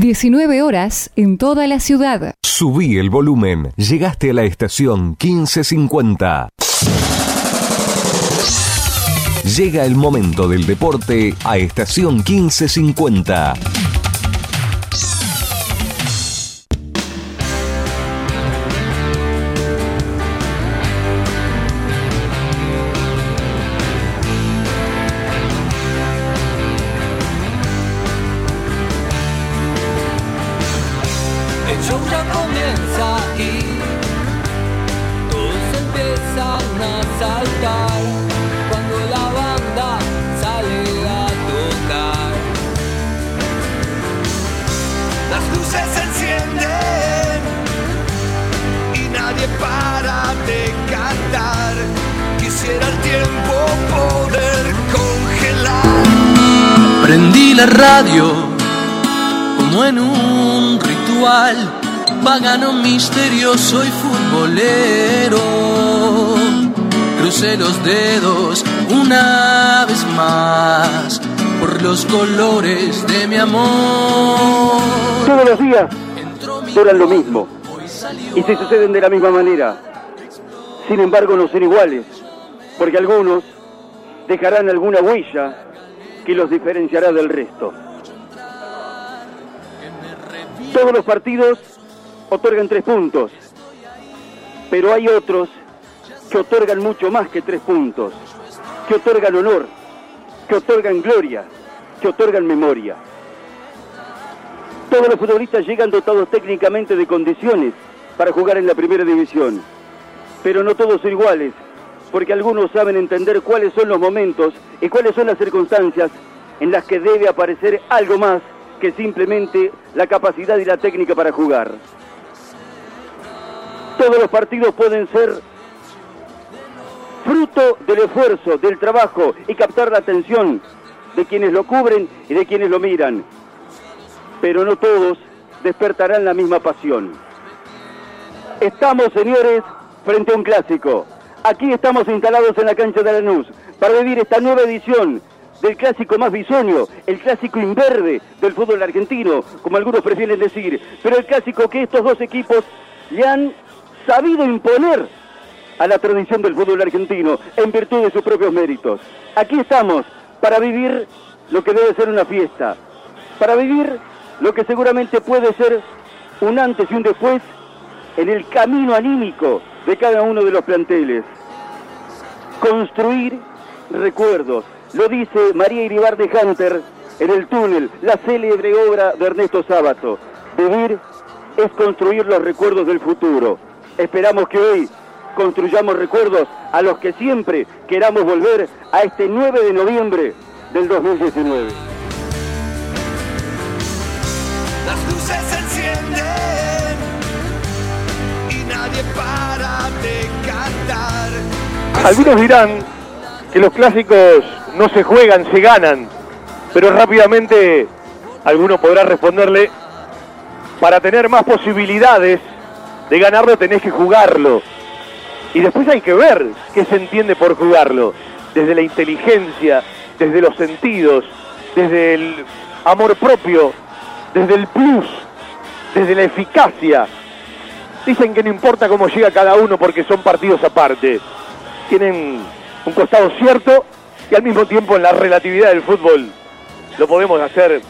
19 horas en toda la ciudad. Subí el volumen. Llegaste a la estación 1550. Llega el momento del deporte a estación 1550. Duran lo mismo y se suceden de la misma manera. Sin embargo, no son iguales, porque algunos dejarán alguna huella que los diferenciará del resto. Todos los partidos otorgan tres puntos, pero hay otros que otorgan mucho más que tres puntos, que otorgan honor, que otorgan gloria, que otorgan memoria. Todos los futbolistas llegan dotados técnicamente de condiciones para jugar en la primera división, pero no todos son iguales, porque algunos saben entender cuáles son los momentos y cuáles son las circunstancias en las que debe aparecer algo más que simplemente la capacidad y la técnica para jugar. Todos los partidos pueden ser fruto del esfuerzo, del trabajo y captar la atención de quienes lo cubren y de quienes lo miran. Pero no todos despertarán la misma pasión. Estamos, señores, frente a un clásico. Aquí estamos instalados en la cancha de Lanús para vivir esta nueva edición del clásico más bisoño, el clásico inverde del fútbol argentino, como algunos prefieren decir, pero el clásico que estos dos equipos le han sabido imponer a la tradición del fútbol argentino en virtud de sus propios méritos. Aquí estamos para vivir lo que debe ser una fiesta, para vivir lo que seguramente puede ser un antes y un después en el camino anímico de cada uno de los planteles. Construir recuerdos, lo dice María Iribarde Hunter en el túnel, la célebre obra de Ernesto Sábato. Vivir es construir los recuerdos del futuro. Esperamos que hoy construyamos recuerdos a los que siempre queramos volver a este 9 de noviembre del 2019. Las luces se encienden y nadie para de cantar. Algunos dirán que los clásicos no se juegan, se ganan, pero rápidamente alguno podrá responderle, para tener más posibilidades de ganarlo tenés que jugarlo. Y después hay que ver qué se entiende por jugarlo, desde la inteligencia, desde los sentidos, desde el amor propio, desde el plus, desde la eficacia. Dicen que no importa cómo llega cada uno porque son partidos aparte. Tienen un costado cierto y al mismo tiempo en la relatividad del fútbol lo podemos hacer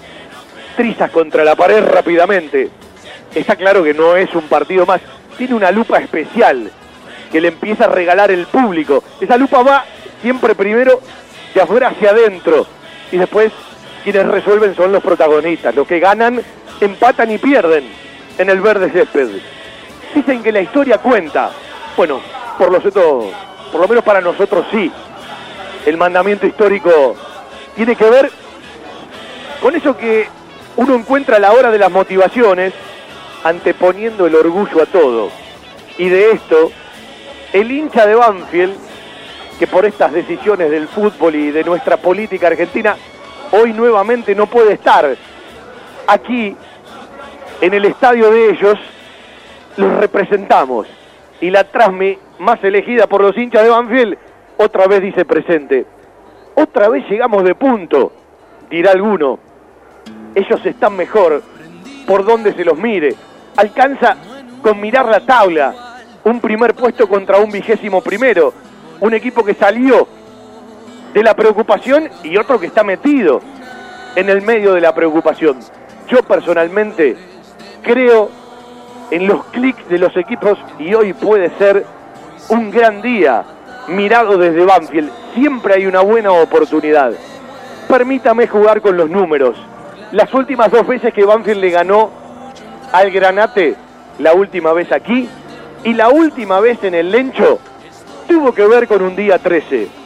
trizas contra la pared rápidamente. Está claro que no es un partido más, tiene una lupa especial que le empieza a regalar el público. Esa lupa va siempre primero de afuera hacia adentro y después quienes resuelven son los protagonistas, los que ganan, empatan y pierden en el verde césped. Dicen que la historia cuenta. Bueno, por lo, cierto, por lo menos para nosotros sí. El mandamiento histórico tiene que ver con eso que uno encuentra a la hora de las motivaciones, anteponiendo el orgullo a todo. Y de esto, el hincha de Banfield, que por estas decisiones del fútbol y de nuestra política argentina, hoy nuevamente no puede estar aquí en el estadio de ellos, los representamos. Y la Trasmi, más elegida por los hinchas de Banfield, otra vez dice presente. Otra vez llegamos de punto, dirá alguno. Ellos están mejor, por donde se los mire. Alcanza con mirar la tabla. Un primer puesto contra un vigésimo primero. Un equipo que salió de la preocupación y otro que está metido en el medio de la preocupación. Yo personalmente creo en los clics de los equipos y hoy puede ser un gran día mirado desde Banfield. Siempre hay una buena oportunidad. Permítame jugar con los números. Las últimas dos veces que Banfield le ganó al Granate, la última vez aquí y la última vez en el Lencho, tuvo que ver con un día 13.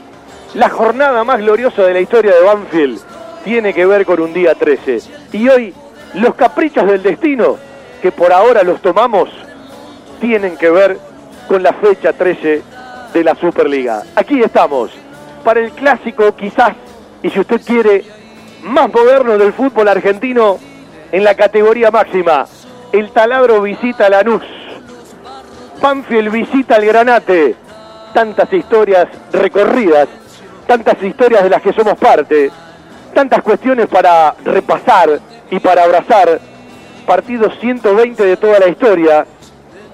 La jornada más gloriosa de la historia de Banfield tiene que ver con un día 13. Y hoy los caprichos del destino, que por ahora los tomamos, tienen que ver con la fecha 13 de la Superliga. Aquí estamos, para el clásico quizás, y si usted quiere, más moderno del fútbol argentino en la categoría máxima. El taladro visita Lanús. Banfield visita el Granate. Tantas historias recorridas, tantas historias de las que somos parte, tantas cuestiones para repasar y para abrazar. Partido 120 de toda la historia.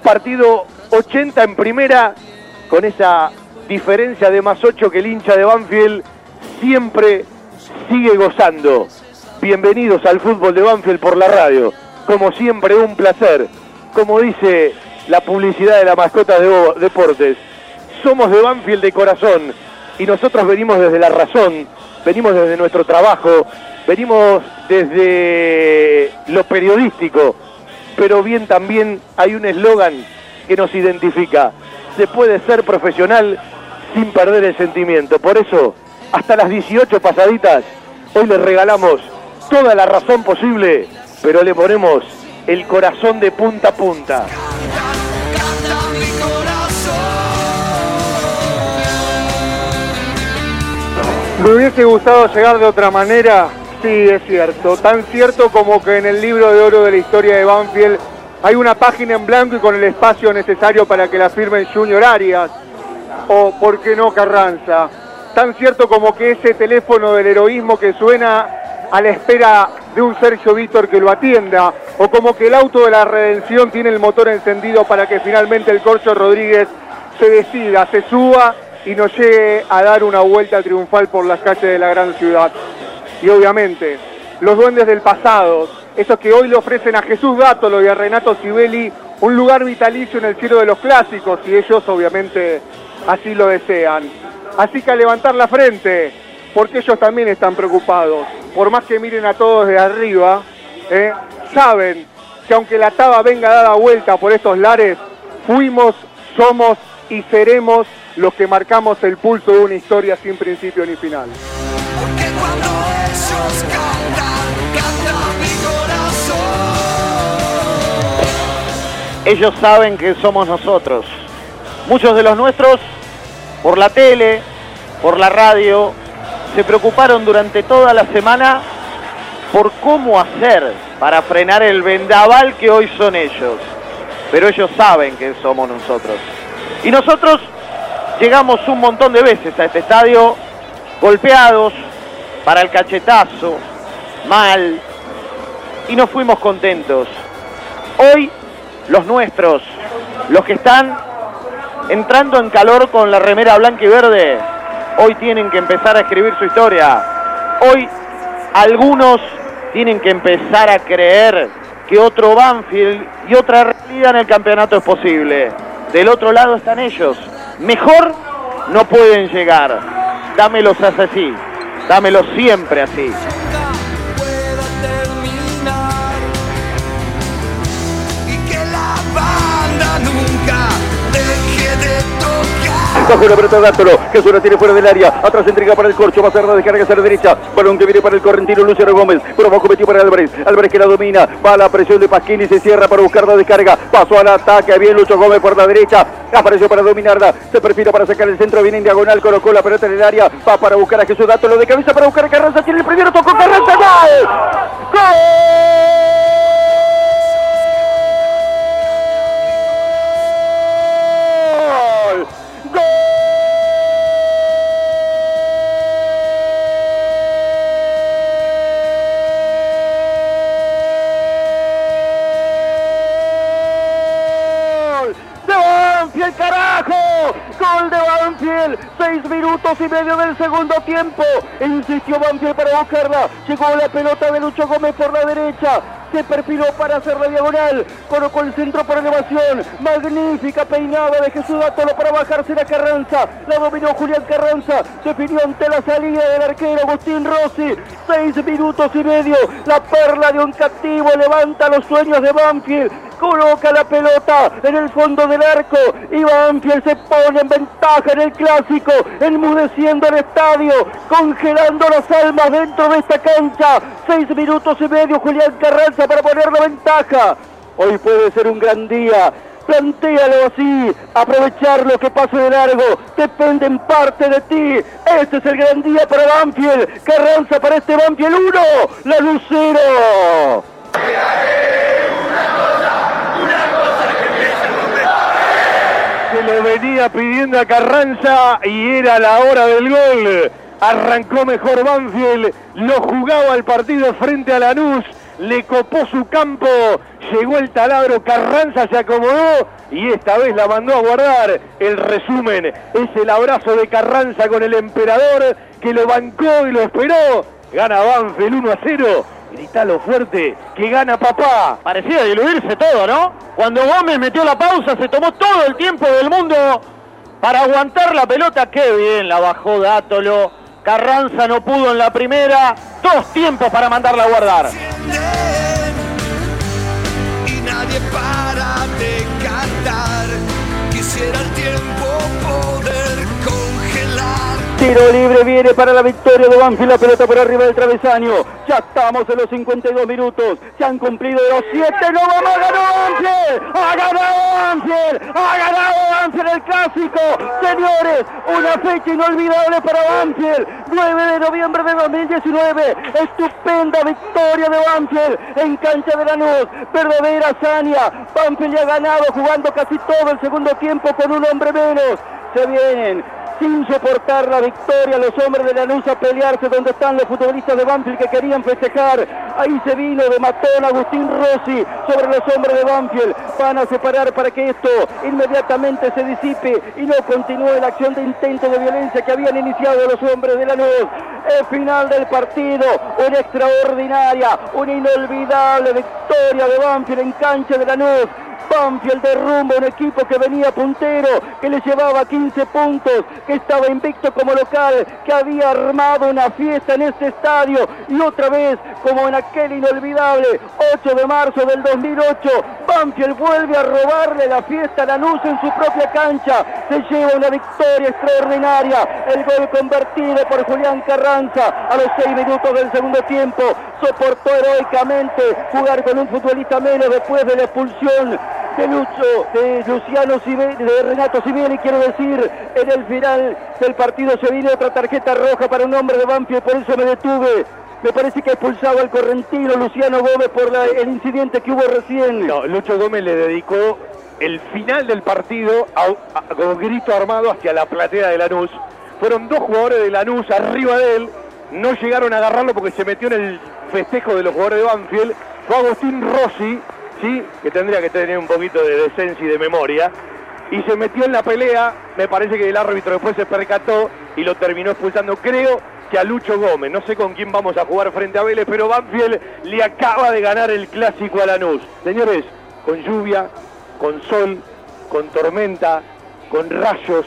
Partido 80 en primera, con esa diferencia de más 8 que el hincha de Banfield siempre sigue gozando. Bienvenidos al fútbol de Banfield por la radio. Como siempre, un placer. Como dice la publicidad de la mascota de Deportes, somos de Banfield de corazón y nosotros venimos desde la razón, venimos desde nuestro trabajo, venimos desde lo periodístico, pero bien también hay un eslogan que nos identifica. Se puede ser profesional sin perder el sentimiento. Por eso, hasta las 18 pasaditas, hoy les regalamos toda la razón posible, pero le ponemos el corazón de punta a punta. Me hubiese gustado llegar de otra manera, sí, es cierto. Tan cierto como que en el libro de oro de la historia de Banfield hay una página en blanco y con el espacio necesario para que la firmen Junior Arias o, ¿por qué no, Carranza? Tan cierto como que ese teléfono del heroísmo que suena a la espera de un Sergio Víctor que lo atienda, o como que el auto de la redención tiene el motor encendido para que finalmente el Corcho Rodríguez se decida, se suba y nos llegue a dar una vuelta triunfal por las calles de la gran ciudad. Y obviamente, los duendes del pasado, esos que hoy le ofrecen a Jesús Gátolo y a Renato Sibeli un lugar vitalicio en el cielo de los clásicos, y ellos obviamente así lo desean. Así que a levantar la frente, porque ellos también están preocupados. Por más que miren a todos de arriba, ¿eh? saben que aunque la taba venga dada vuelta por estos lares, fuimos, somos y seremos los que marcamos el pulso de una historia sin principio ni final. Porque cuando ellos cantan, canta mi corazón. Ellos saben que somos nosotros. Muchos de los nuestros, por la tele, por la radio, se preocuparon durante toda la semana por cómo hacer para frenar el vendaval que hoy son ellos. Pero ellos saben que somos nosotros. Y nosotros llegamos un montón de veces a este estadio golpeados para el cachetazo, mal, y no fuimos contentos. Hoy los nuestros, los que están entrando en calor con la remera blanca y verde, hoy tienen que empezar a escribir su historia. Hoy algunos tienen que empezar a creer que otro Banfield y otra realidad en el campeonato es posible. Del otro lado están ellos. Mejor no pueden llegar. Dámelos así. Dámelos siempre así. Bajo la pelota de Átolo, que suena tiene fuera del área. Atrás entrega para el corcho, va a ser la descarga hacia la derecha. Balón que viene para el correntino Luciano Gómez. Abajo metió para Álvarez. Álvarez que la domina. Va a la presión de Pasquini, se cierra para buscar la descarga. Pasó al ataque. Bien Lucho Gómez por la derecha. Apareció para dominarla. Se perfila para sacar el centro. Viene en diagonal. Colocó la pelota en el área. Va para buscar a Jesús Átolo de cabeza para buscar Carranza. Tiene el primero. Tocó Carranza. ¡Gol! ¡Gol! gol de Banfield, seis minutos y medio del segundo tiempo, insistió Banfield para buscarla, llegó la pelota de Lucho Gómez por la derecha, se perfiló para hacer la diagonal, colocó el centro por elevación, magnífica peinada de Jesús Dátolo para bajarse la Carranza, la dominó Julián Carranza, definió ante la salida del arquero Agustín Rossi, seis minutos y medio, la perla de un captivo levanta los sueños de Banfield, coloca la pelota en el fondo del arco y Banfield se pone en ventaja en el clásico, enmudeciendo el estadio, congelando las almas dentro de esta cancha. Seis minutos y medio Julián Carranza para poner la ventaja. Hoy puede ser un gran día. Plantéalo así, aprovechar lo que pase de largo, depende en parte de ti. Este es el gran día para Banfield. Carranza para este Banfield 1, la Lucero. Se lo venía pidiendo a Carranza y era la hora del gol. Arrancó mejor Banfield, lo jugaba el partido frente a Lanús, le copó su campo, llegó el taladro, Carranza se acomodó y esta vez la mandó a guardar. El resumen es el abrazo de Carranza con el emperador que lo bancó y lo esperó. Gana Banfield 1 a 0. Gritalo fuerte, que gana papá. Parecía diluirse todo, ¿no? Cuando Gómez metió la pausa, se tomó todo el tiempo del mundo para aguantar la pelota. Qué bien la bajó Dátolo. Carranza no pudo en la primera. Dos tiempos para mandarla a guardar. Tiro libre viene para la victoria de Banfield, la pelota por arriba del travesaño. Ya estamos en los 52 minutos, se han cumplido los 7, no vamos, a ganar Banfield, ha ganado Banfield, ha ganado Banfield el clásico. Señores, una fecha inolvidable para Banfield, 9 de noviembre de 2019, estupenda victoria de Banfield en cancha de Lanús, verdadera hazaña. Banfield ya ha ganado jugando casi todo el segundo tiempo con un hombre menos. Se vienen sin soportar la victoria, los hombres de Lanús a pelearse donde están los futbolistas de Banfield que querían festejar. Ahí se vino de matón Agustín Rossi sobre los hombres de Banfield. Van a separar para que esto inmediatamente se disipe y no continúe la acción de intento de violencia que habían iniciado los hombres de Lanús. El final del partido, una extraordinaria, una inolvidable victoria de Banfield en cancha de Lanús. Banfield derrumba un equipo que venía puntero, que le llevaba 15 puntos, que estaba invicto como local, que había armado una fiesta en este estadio. Y otra vez, como en aquel inolvidable 8 de marzo del 2008, Banfield vuelve a robarle la fiesta a Lanús en su propia cancha, se lleva una victoria extraordinaria, el gol convertido por Julián Carranza a los 6 minutos del segundo tiempo, soportó heroicamente jugar con un futbolista menos después de la expulsión de Lucho, de Luciano Sibeli, de Renato Sibeli, quiero decir, en el final del partido se viene otra tarjeta roja para un hombre de Banfield, por eso me detuve. Me parece que expulsaba al correntino Luciano Gómez por el incidente que hubo recién. No, Lucho Gómez le dedicó el final del partido con grito armado hacia la platea de Lanús. Fueron dos jugadores de Lanús arriba de él, no llegaron a agarrarlo porque se metió en el festejo de los jugadores de Banfield. Fue Agustín Rossi, sí, que tendría que tener un poquito de decencia y de memoria. Y se metió en la pelea, me parece que el árbitro después se percató y lo terminó expulsando. Creo que a Lucho Gómez, no sé con quién vamos a jugar frente a Vélez, pero Banfield le acaba de ganar el clásico a Lanús. Señores, con lluvia, con sol, con tormenta, con rayos,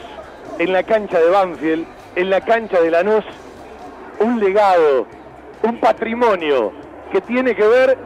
en la cancha de Banfield, en la cancha de Lanús, un legado, un patrimonio que tiene que ver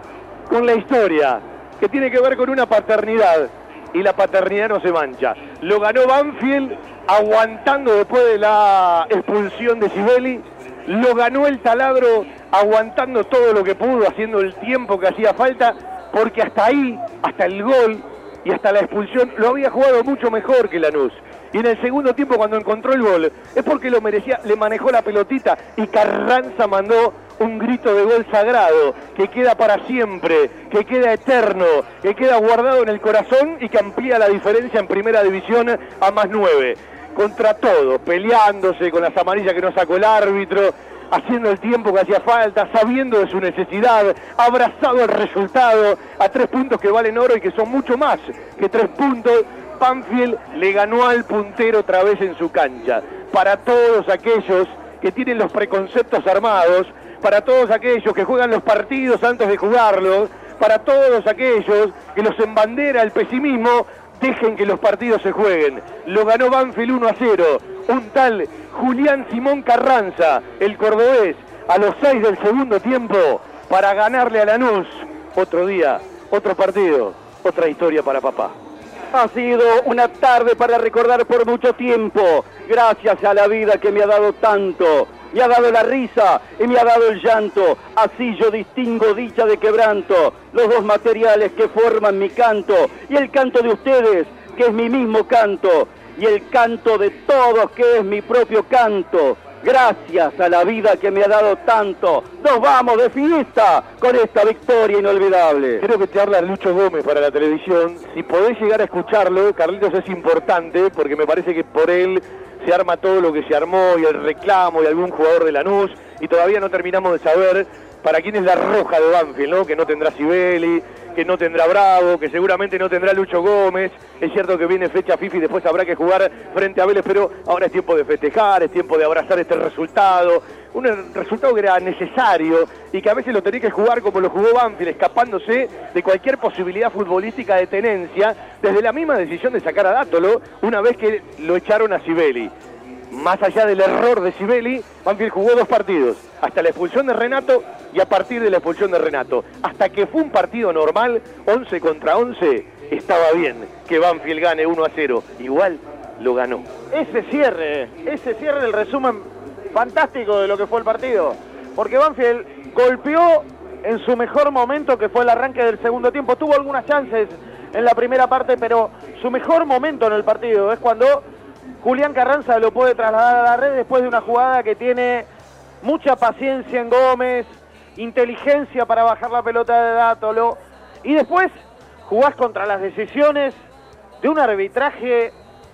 con la historia, que tiene que ver con una paternidad. Y la paternidad no se mancha. Lo ganó Banfield aguantando después de la expulsión de Sibeli. Lo ganó el taladro aguantando todo lo que pudo, haciendo el tiempo que hacía falta, porque hasta ahí, hasta el gol y hasta la expulsión, lo había jugado mucho mejor que Lanús. Y en el segundo tiempo, cuando encontró el gol, es porque lo merecía, le manejó la pelotita y Carranza mandó un grito de gol sagrado que queda para siempre, que queda eterno, que queda guardado en el corazón y que amplía la diferencia en primera división a más nueve. Contra todo, peleándose con las amarillas que no sacó el árbitro, haciendo el tiempo que hacía falta, sabiendo de su necesidad, abrazado al resultado, a tres puntos que valen oro y que son mucho más que tres puntos, Banfield le ganó al puntero otra vez en su cancha. Para todos aquellos que tienen los preconceptos armados, para todos aquellos que juegan los partidos antes de jugarlos, para todos aquellos que los embandera el pesimismo, dejen que los partidos se jueguen. Lo ganó Banfield 1 a 0. Un tal Julián Simón Carranza, el cordobés, a los 6 del segundo tiempo, para ganarle a Lanús. Otro día, otro partido, otra historia para papá. Ha sido una tarde para recordar por mucho tiempo, gracias a la vida que me ha dado tanto. Me ha dado la risa y me ha dado el llanto. Así yo distingo dicha de quebranto, los dos materiales que forman mi canto y el canto de ustedes, que es mi mismo canto, y el canto de todos, que es mi propio canto. Gracias a la vida que me ha dado tanto, nos vamos de fiesta con esta victoria inolvidable. Creo que te habla Lucho Gómez para la televisión. Si podés llegar a escucharlo, Carlitos es importante porque me parece que por él se arma todo lo que se armó y el reclamo y algún jugador de Lanús y todavía no terminamos de saber para quién es la roja de Banfield, ¿no? Que no tendrá Sibeli, que no tendrá Bravo, que seguramente no tendrá Lucho Gómez. Es cierto que viene fecha FIFA y después habrá que jugar frente a Vélez, pero ahora es tiempo de festejar, es tiempo de abrazar este resultado. Un resultado que era necesario y que a veces lo tenía que jugar como lo jugó Banfield, escapándose de cualquier posibilidad futbolística de tenencia, desde la misma decisión de sacar a Dátolo una vez que lo echaron a Sibeli más allá del error de Sibeli, Banfield jugó dos partidos, hasta la expulsión de Renato y a partir de la expulsión de Renato. Hasta que fue un partido normal, 11 contra 11, estaba bien que Banfield gane 1 a 0. Igual lo ganó. Ese cierre, ese cierre del resumen fantástico de lo que fue el partido. Porque Banfield golpeó en su mejor momento, que fue el arranque del segundo tiempo. Tuvo algunas chances en la primera parte, pero su mejor momento en el partido es cuando Julián Carranza lo puede trasladar a la red después de una jugada que tiene mucha paciencia en Gómez, inteligencia para bajar la pelota de Dátolo. Y después jugás contra las decisiones de un arbitraje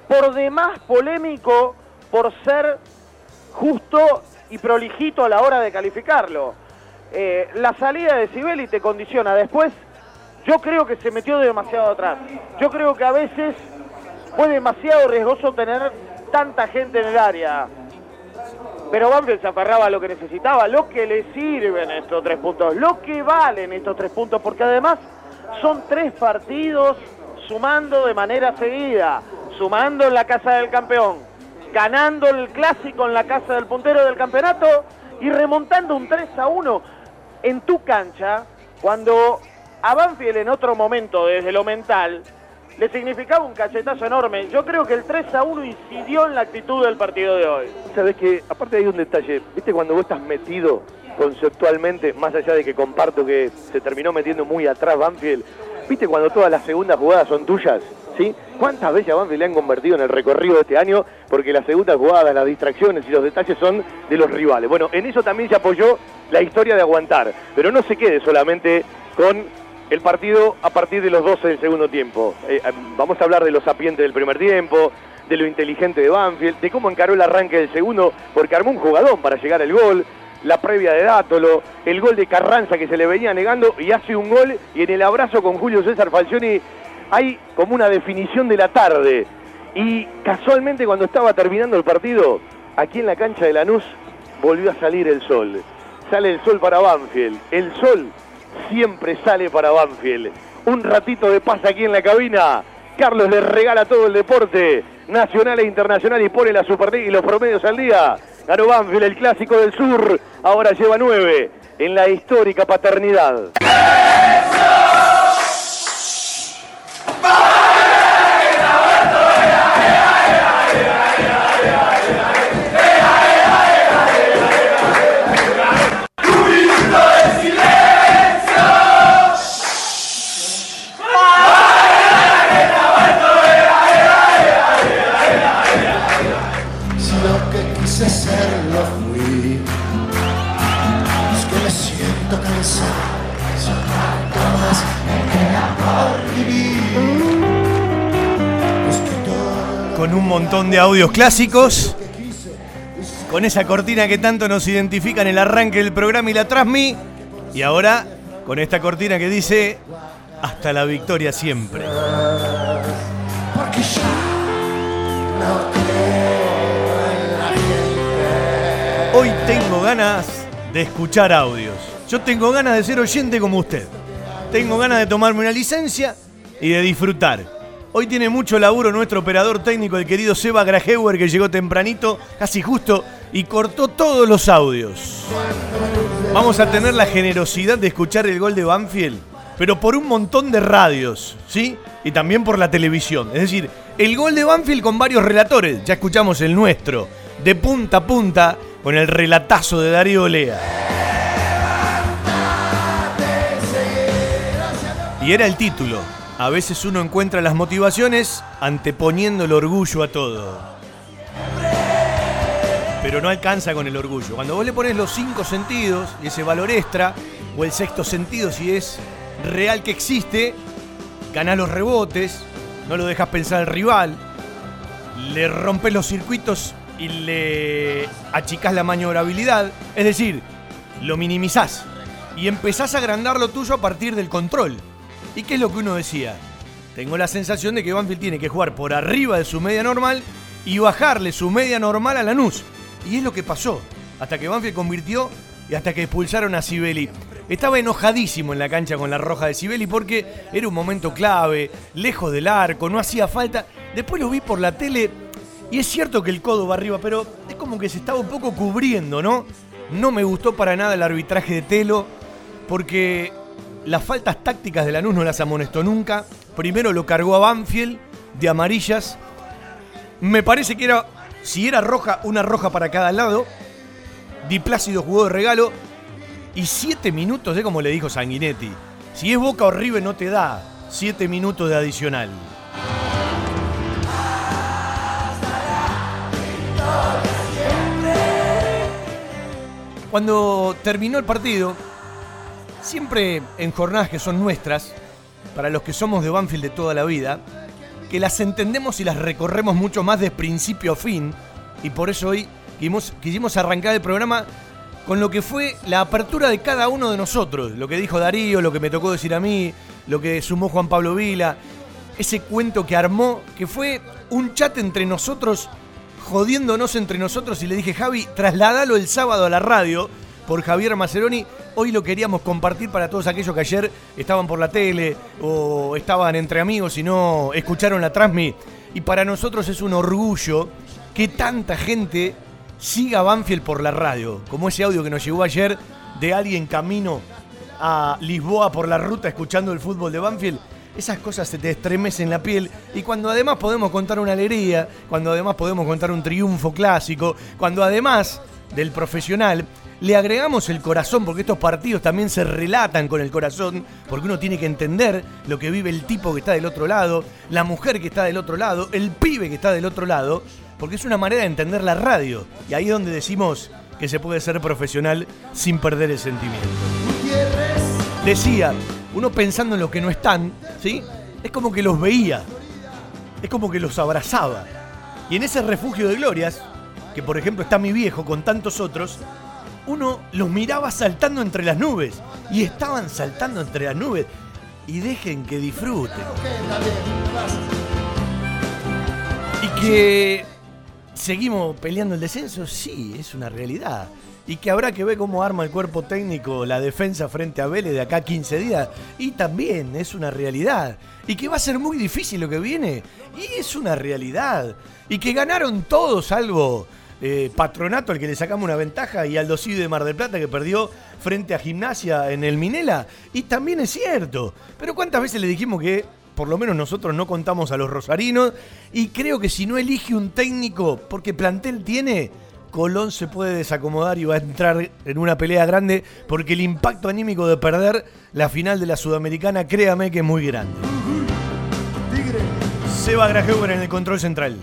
por demás polémico por ser justo y prolijito a la hora de calificarlo. Eh, la salida de Sibeli te condiciona. Después, yo creo que se metió demasiado atrás. Yo creo que a veces fue demasiado riesgoso tener tanta gente en el área. Pero Banfield se aferraba a lo que necesitaba, lo que le sirven estos tres puntos, lo que valen estos tres puntos, porque además son tres partidos sumando de manera seguida, sumando en la casa del campeón, ganando el clásico en la casa del puntero del campeonato y remontando un 3 a 1 en tu cancha, cuando a Banfield en otro momento, desde lo mental, le significaba un cachetazo enorme. Yo creo que el 3 a 1 incidió en la actitud del partido de hoy. Sabes que, aparte hay un detalle, viste cuando vos estás metido conceptualmente, más allá de que comparto que se terminó metiendo muy atrás Banfield, viste cuando todas las segundas jugadas son tuyas, ¿sí? ¿Cuántas veces a Banfield le han convertido en el recorrido de este año? Porque las segundas jugadas, las distracciones y los detalles son de los rivales. Bueno, en eso también se apoyó la historia de aguantar, pero no se quede solamente con el partido a partir de los 12 del segundo tiempo. Eh, eh, vamos a hablar de los sapientes del primer tiempo, de lo inteligente de Banfield, de cómo encaró el arranque del segundo, porque armó un jugadón para llegar al gol, la previa de Dátolo, el gol de Carranza que se le venía negando y hace un gol y en el abrazo con Julio César Falcioni hay como una definición de la tarde. Y casualmente cuando estaba terminando el partido, aquí en la cancha de Lanús volvió a salir el sol. Sale el sol para Banfield. El sol siempre sale para Banfield. Un ratito de paz aquí en la cabina. Carlos le regala todo el deporte nacional e internacional y pone la Superliga y los promedios al día. Ganó Banfield, el clásico del sur. Ahora lleva nueve en la histórica paternidad. Un montón de audios clásicos. Con esa cortina que tanto nos identifica en el arranque del programa y la transmí. Y ahora con esta cortina que dice hasta la victoria siempre. porque yo no creo en la gente. Hoy tengo ganas de escuchar audios. Yo tengo ganas de ser oyente como usted. Tengo ganas de tomarme una licencia y de disfrutar. Hoy tiene mucho laburo nuestro operador técnico, el querido Seba Graheuer, que llegó tempranito, casi justo, y cortó todos los audios. Vamos a tener la generosidad de escuchar el gol de Banfield, pero por un montón de radios, ¿sí? Y también por la televisión. Es decir, el gol de Banfield con varios relatores. Ya escuchamos el nuestro, de punta a punta, con el relatazo de Darío Lea. Y era el título. A veces uno encuentra las motivaciones anteponiendo el orgullo a todo. Pero no alcanza con el orgullo. Cuando vos le pones los cinco sentidos y ese valor extra, o el sexto sentido si es real que existe, ganás los rebotes, no lo dejas pensar al rival, le rompes los circuitos y le achicás la maniobrabilidad. Es decir, lo minimizás y empezás a agrandar lo tuyo a partir del control. ¿Y qué es lo que uno decía? Tengo la sensación de que Banfield tiene que jugar por arriba de su media normal y bajarle su media normal a Lanús. Y es lo que pasó. Hasta que Banfield convirtió y hasta que expulsaron a Sibeli. Estaba enojadísimo en la cancha con la roja de Sibeli porque era un momento clave, lejos del arco, no hacía falta. Después lo vi por la tele y es cierto que el codo va arriba, pero es como que se estaba un poco cubriendo, ¿no? No me gustó para nada el arbitraje de Telo porque las faltas tácticas de Lanús no las amonestó nunca. Primero lo cargó a Banfield de amarillas. Me parece que era, si era roja, una roja para cada lado. Di Plácido jugó de regalo. Y siete minutos de como le dijo Sanguinetti. Si es Boca o River no te da siete minutos de adicional. Cuando terminó el partido, siempre en jornadas que son nuestras, para los que somos de Banfield de toda la vida, que las entendemos y las recorremos mucho más de principio a fin, y por eso hoy quisimos, arrancar el programa con lo que fue la apertura de cada uno de nosotros, lo que dijo Darío, lo que me tocó decir a mí, lo que sumó Juan Pablo Vila, ese cuento que armó, que fue un chat entre nosotros, jodiéndonos entre nosotros, y le dije, Javi, trasladalo el sábado a la radio por Javier Maceroni. Hoy lo queríamos compartir para todos aquellos que ayer estaban por la tele o estaban entre amigos y no escucharon la transmi. Y para nosotros es un orgullo que tanta gente siga Banfield por la radio, como ese audio que nos llegó ayer de alguien camino a Lisboa por la ruta escuchando el fútbol de Banfield. Esas cosas se te estremecen la piel y cuando además podemos contar una alegría, cuando además podemos contar un triunfo clásico, cuando además del profesional le agregamos el corazón, porque estos partidos también se relatan con el corazón, porque uno tiene que entender lo que vive el tipo que está del otro lado, la mujer que está del otro lado, el pibe que está del otro lado, porque es una manera de entender la radio. Y ahí es donde decimos que se puede ser profesional sin perder el sentimiento. Decía, uno pensando en los que no están, ¿sí? Es como que los veía, es como que los abrazaba. Y en ese refugio de glorias, que por ejemplo está mi viejo con tantos otros, uno los miraba saltando entre las nubes. Y estaban saltando entre las nubes. Y dejen que disfruten. Y que seguimos peleando el descenso, sí, es una realidad. Y que habrá que ver cómo arma el cuerpo técnico la defensa frente a Vélez de acá a 15 días. Y también es una realidad. Y que va a ser muy difícil lo que viene. Y es una realidad. Y que ganaron todos algo. Eh, Patronato al que le sacamos una ventaja y Aldo Civi de Mar del Plata que perdió frente a Gimnasia en el Minela. Y también es cierto. Pero ¿cuántas veces le dijimos que por lo menos nosotros no contamos a los rosarinos? Y creo que si no elige un técnico, porque plantel tiene, Colón se puede desacomodar y va a entrar en una pelea grande porque el impacto anímico de perder la final de la Sudamericana, créame que es muy grande. Seba Grajeuer en el control central.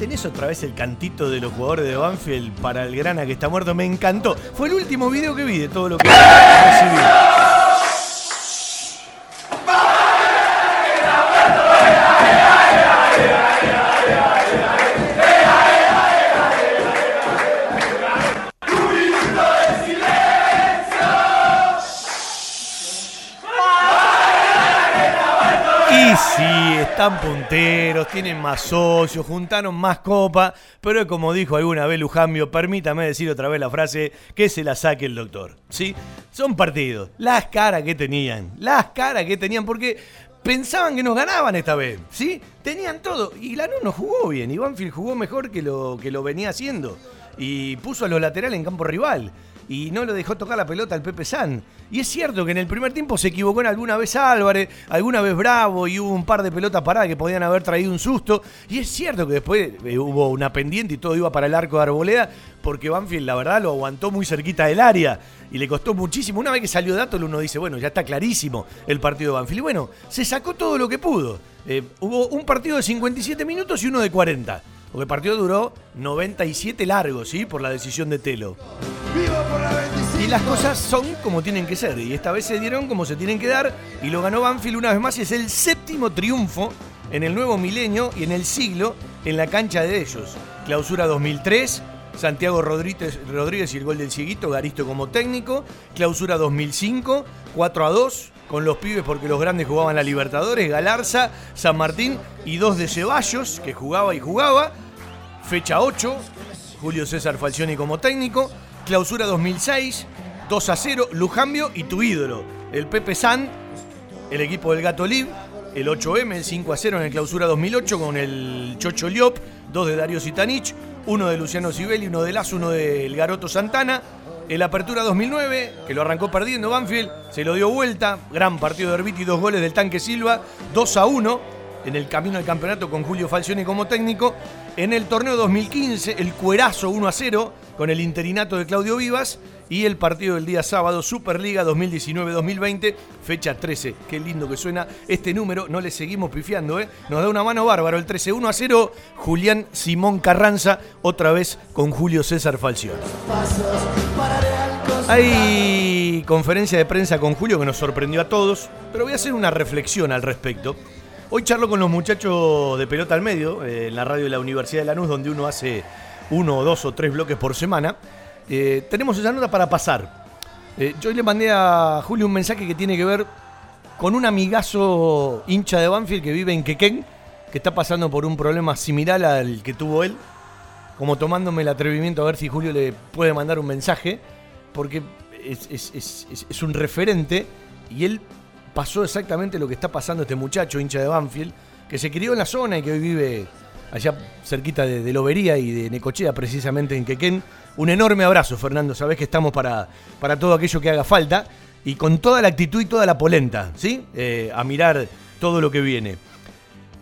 ¿No tenés otra vez el cantito de los jugadores de Banfield para el grana que está muerto? Me encantó. Fue el último video que vi de todo lo que recibí. Y sí, están punteros, tienen más socios, juntaron más copa, pero como dijo alguna vez Lujambio, permítame decir otra vez la frase, que se la saque el doctor. ¿Sí? Son partidos, las caras que tenían, las caras que tenían, porque pensaban que nos ganaban esta vez, ¿sí? Tenían todo, y Lanús no jugó bien, y Banfield jugó mejor que lo, que lo venía haciendo, y puso a los laterales en campo rival y no lo dejó tocar la pelota al Pepe San. Y es cierto que en el primer tiempo se equivocó en alguna vez Álvarez, alguna vez Bravo y hubo un par de pelotas paradas que podían haber traído un susto. Y es cierto que después eh, hubo una pendiente y todo iba para el arco de Arboleda porque Banfield la verdad lo aguantó muy cerquita del área y le costó muchísimo. Una vez que salió dato uno dice, bueno, ya está clarísimo el partido de Banfield. Y bueno, se sacó todo lo que pudo. Eh, hubo un partido de 57 minutos y uno de 40. Porque el partido duró 97 largos, ¿sí? Por la decisión de Telo. Y las cosas son como tienen que ser. Y esta vez se dieron como se tienen que dar. Y lo ganó Banfield una vez más. Y es el séptimo triunfo en el nuevo milenio y en el siglo en la cancha de ellos. Clausura 2003. Santiago Rodríguez, Rodríguez y el gol del Cieguito, Garisto como técnico. Clausura 2005, 4 a 2 con los pibes porque los grandes jugaban la Libertadores, Galarza, San Martín y dos de Ceballos, que jugaba y jugaba. Fecha 8, Julio César Falcioni como técnico. Clausura 2006, 2 a 0, Lujambio y tu ídolo, el Pepe San, el equipo del Gato Lib, el 8M, el 5 a 0 en el Clausura 2008 con el Chocho Liop, dos de Darío Sitanich, uno de Luciano Sibeli, uno de Lazo, uno del Garoto Santana. El Apertura 2009, que lo arrancó perdiendo Banfield, se lo dio vuelta. Gran partido de Herbiti, dos goles del Tanque Silva, 2 a 1 en el camino al campeonato con Julio Falcioni como técnico. En el torneo 2015, el cuerazo 1 a 0 con el interinato de Claudio Vivas. Y el partido del día sábado, Superliga 2019-2020, fecha 13. Qué lindo que suena este número, no le seguimos pifiando, ¿eh? Nos da una mano bárbaro el 13, 1 a 0. Julián Simón Carranza, otra vez con Julio César Falcioni. Hay conferencia de prensa con Julio que nos sorprendió a todos, pero voy a hacer una reflexión al respecto. Hoy charlo con los muchachos de Pelota al Medio, eh, en la radio de la Universidad de Lanús, donde uno hace uno, o dos o tres bloques por semana. Eh, tenemos esa nota para pasar. Eh, yo le mandé a Julio un mensaje que tiene que ver con un amigazo hincha de Banfield que vive en Quequén, que está pasando por un problema similar al que tuvo él, como tomándome el atrevimiento a ver si Julio le puede mandar un mensaje, porque es un referente y él pasó exactamente lo que está pasando este muchacho, hincha de Banfield, que se crió en la zona y que hoy vive allá cerquita de, Lobería y de Necochea, precisamente en Quequén. Un enorme abrazo, Fernando. Sabés que estamos para, para todo aquello que haga falta y con toda la actitud y toda la polenta, ¿sí? Eh, a mirar todo lo que viene.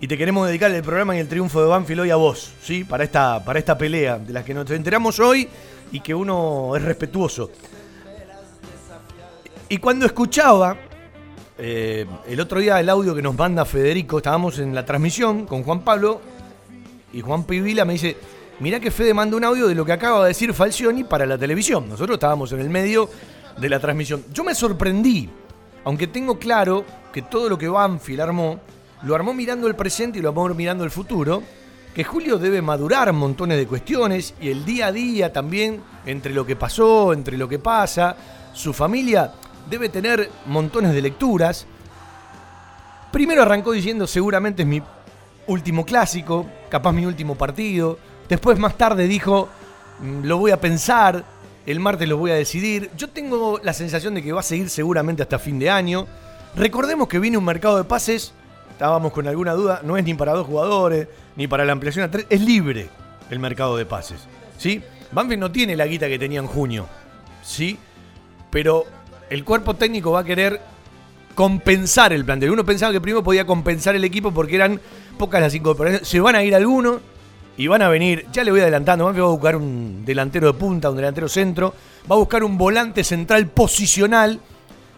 Y te queremos dedicar el programa y el triunfo de Banfield hoy a vos, ¿sí? Para esta, para esta pelea de la que nos enteramos hoy y que uno es respetuoso. Y cuando escuchaba eh, el otro día el audio que nos manda Federico, estábamos en la transmisión con Juan Pablo y Juan Pivila me dice, mirá que Fede manda un audio de lo que acaba de decir Falcioni para la televisión. Nosotros estábamos en el medio de la transmisión. Yo me sorprendí, aunque tengo claro que todo lo que Banfield armó, lo armó mirando el presente y lo armó mirando el futuro, que Julio debe madurar montones de cuestiones y el día a día también, entre lo que pasó, entre lo que pasa, su familia debe tener montones de lecturas. Primero arrancó diciendo seguramente es mi último clásico, capaz mi último partido. Después más tarde dijo, mm, lo voy a pensar, el martes lo voy a decidir. Yo tengo la sensación de que va a seguir seguramente hasta fin de año. Recordemos que viene un mercado de pases, estábamos con alguna duda, no es ni para dos jugadores, ni para la ampliación a tres, es libre el mercado de pases. ¿Sí? Banfield no tiene la guita que tenía en junio. ¿Sí? Pero el cuerpo técnico va a querer compensar el plantel. Uno pensaba que primero podía compensar el equipo porque eran pocas las incorporaciones. Se van a ir algunos y van a venir, ya le voy adelantando, va a buscar un delantero de punta, un delantero centro, va a buscar un volante central posicional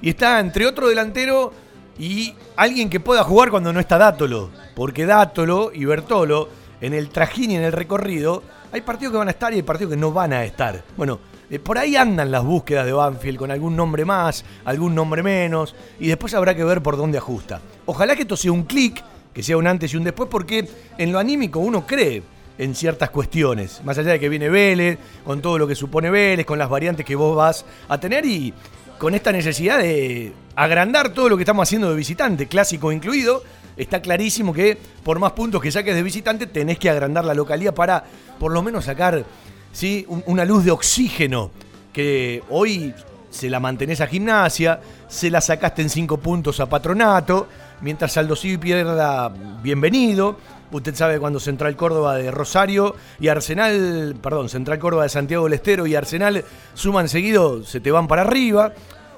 y está entre otro delantero y alguien que pueda jugar cuando no está Dátolo, porque Dátolo y Bertolo en el trajín y en el recorrido hay partidos que van a estar y hay partidos que no van a estar. Bueno, eh, por ahí andan las búsquedas de Banfield con algún nombre más, algún nombre menos, y después habrá que ver por dónde ajusta. Ojalá que esto sea un clic, que sea un antes y un después, porque en lo anímico uno cree en ciertas cuestiones, más allá de que viene Vélez, con todo lo que supone Vélez, con las variantes que vos vas a tener y, con esta necesidad de agrandar todo lo que estamos haciendo de visitante, clásico incluido, está clarísimo que por más puntos que saques de visitante tenés que agrandar la localidad para por lo menos sacar ¿sí? un- una luz de oxígeno que hoy se la mantenés a gimnasia, se la sacaste en cinco puntos a patronato, mientras Aldo pierda bienvenido. Usted sabe cuando Central Córdoba de Rosario y Arsenal, perdón, Central Córdoba de Santiago del Estero y Arsenal suman seguido, se te van para arriba.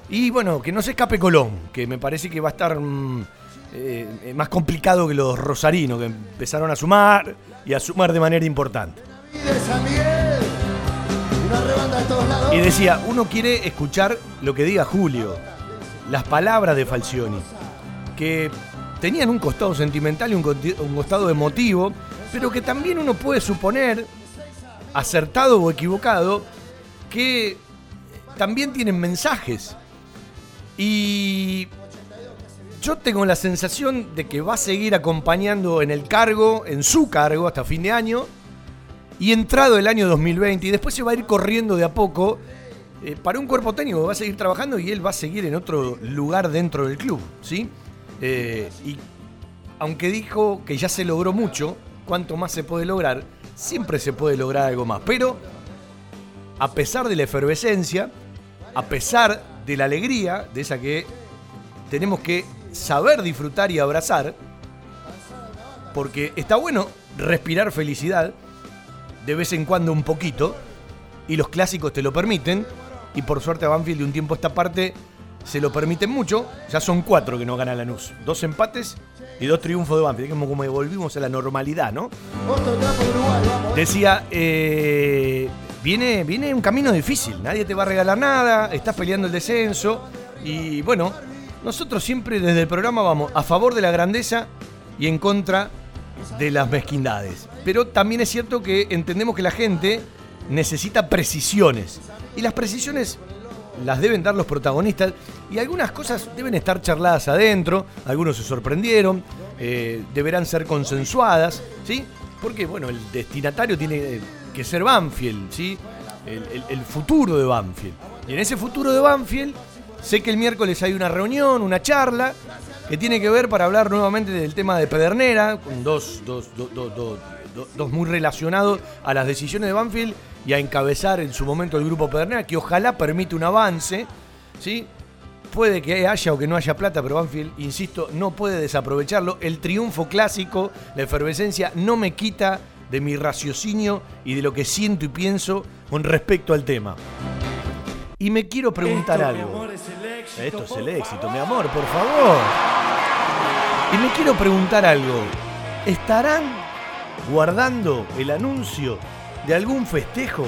Y bueno, que no se escape Colón, que me parece que va a estar mm, eh, eh, más complicado que los rosarinos, que empezaron a sumar y a sumar de manera importante. Y decía, uno quiere escuchar lo que diga Julio, las palabras de Falcioni, que tenían un costado sentimental y un, costado emotivo, pero que también uno puede suponer, acertado o equivocado, que también tienen mensajes. Y yo tengo la sensación de que va a seguir acompañando en el cargo, en su cargo, hasta fin de año. Y entrado el año 2020, y después se va a ir corriendo de a poco eh, para un cuerpo técnico va a seguir trabajando y él va a seguir en otro lugar dentro del club, ¿sí? Eh, y aunque dijo que ya se logró mucho, cuanto más se puede lograr, siempre se puede lograr algo más. Pero, a pesar de la efervescencia, a pesar de la alegría, de esa que tenemos que saber disfrutar y abrazar, porque está bueno respirar felicidad, de vez en cuando un poquito, y los clásicos te lo permiten, y por suerte a Banfield de un tiempo a esta parte se lo permiten mucho, ya son cuatro que no gana Lanús, dos empates y dos triunfos de Banfield, como, como volvimos a la normalidad, ¿no? Decía, eh, viene, viene un camino difícil, nadie te va a regalar nada, estás peleando el descenso. Y bueno, nosotros siempre desde el programa vamos a favor de la grandeza y en contra de las mezquindades. Pero también es cierto que entendemos que la gente necesita precisiones. Y las precisiones las deben dar los protagonistas y algunas cosas deben estar charladas adentro, algunos se sorprendieron, eh, deberán ser consensuadas, ¿sí? Porque, bueno, el destinatario tiene que ser Banfield, ¿sí? El, futuro de Banfield. Y en ese futuro de Banfield, sé que el miércoles hay una reunión, una charla, que tiene que ver para hablar nuevamente del tema de Pedernera, con dos, dos, dos, dos, dos- dos- dos muy relacionados a las decisiones de Banfield y a encabezar en su momento el grupo Pedernera, que ojalá permite un avance, ¿sí? Puede que haya o que no haya plata, pero Banfield, insisto, no puede desaprovecharlo. El triunfo clásico, la efervescencia, no me quita de mi raciocinio y de lo que siento y pienso con respecto al tema. Y me quiero preguntar algo. Esto es el éxito, mi amor, por favor. Y me quiero preguntar algo. ¿Estarán guardando el anuncio de algún festejo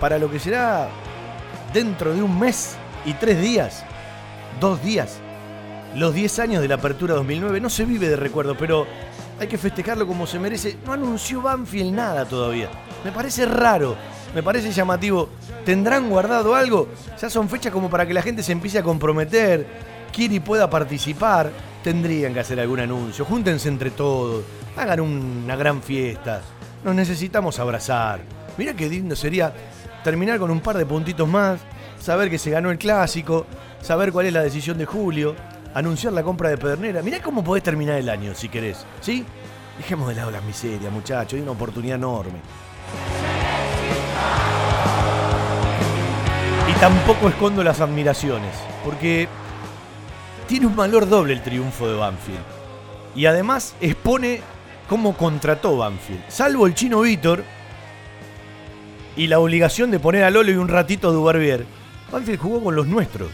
para lo que será dentro de un mes y tres días? Dos días. Los 10 años de la apertura 2009. No se vive de recuerdo, pero hay que festejarlo como se merece. No anunció Banfield nada todavía. Me parece raro. Me parece llamativo. ¿Tendrán guardado algo? Ya son fechas como para que la gente se empiece a comprometer. Y pueda participar. Tendrían que hacer algún anuncio. Júntense entre todos. Hagan una gran fiesta. Nos necesitamos abrazar. Mira qué lindo sería terminar con un par de puntitos más. Saber que se ganó el clásico. Saber cuál es la decisión de Julio. Anunciar la compra de Pedernera. Mirá cómo podés terminar el año si querés. ¿Sí? Dejemos de lado las miserias, muchachos. Hay una oportunidad enorme. Y tampoco escondo las admiraciones, porque tiene un valor doble el triunfo de Banfield. Y además expone cómo contrató Banfield. Salvo el chino Víctor y la obligación de poner a Lolo y un ratito de Uberbier, Banfield jugó con los nuestros.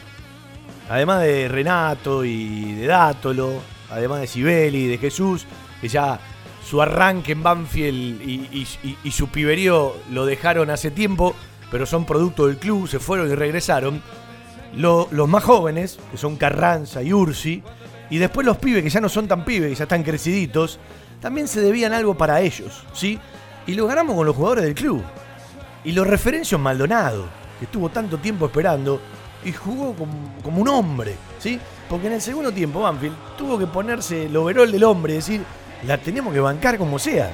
Además de Renato y de Dátolo, además de Sibeli, de Jesús, que ya su arranque en Banfield y, y- y- y su piberío lo dejaron hace tiempo, pero son producto del club, se fueron y regresaron. Lo- los más jóvenes, que son Carranza y Ursi, y después los pibes, que ya no son tan pibes, ya están creciditos, también se debían algo para ellos, ¿sí? Y lo ganamos con los jugadores del club. Y lo referencio en Maldonado, que estuvo tanto tiempo esperando y jugó como, como un hombre, ¿sí? Porque en el segundo tiempo Banfield tuvo que ponerse el overol del hombre y decir, la tenemos que bancar como sea.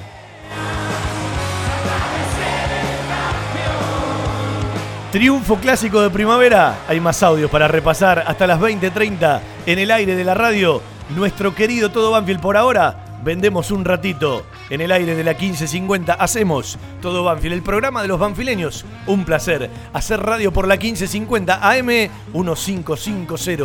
Triunfo clásico de primavera. Hay más audios para repasar hasta las 20:30 en el aire de la radio. Nuestro querido Todo Banfield por ahora. Vendemos un ratito en el aire de la 1550. Hacemos Todo Banfield, el programa de los banfileños. Un placer hacer radio por la 1550 AM 1550.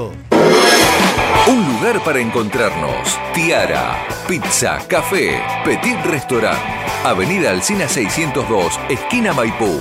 Un lugar para encontrarnos. Tiara, pizza, café, petit restaurant. Avenida Alcina 602, esquina Maipú.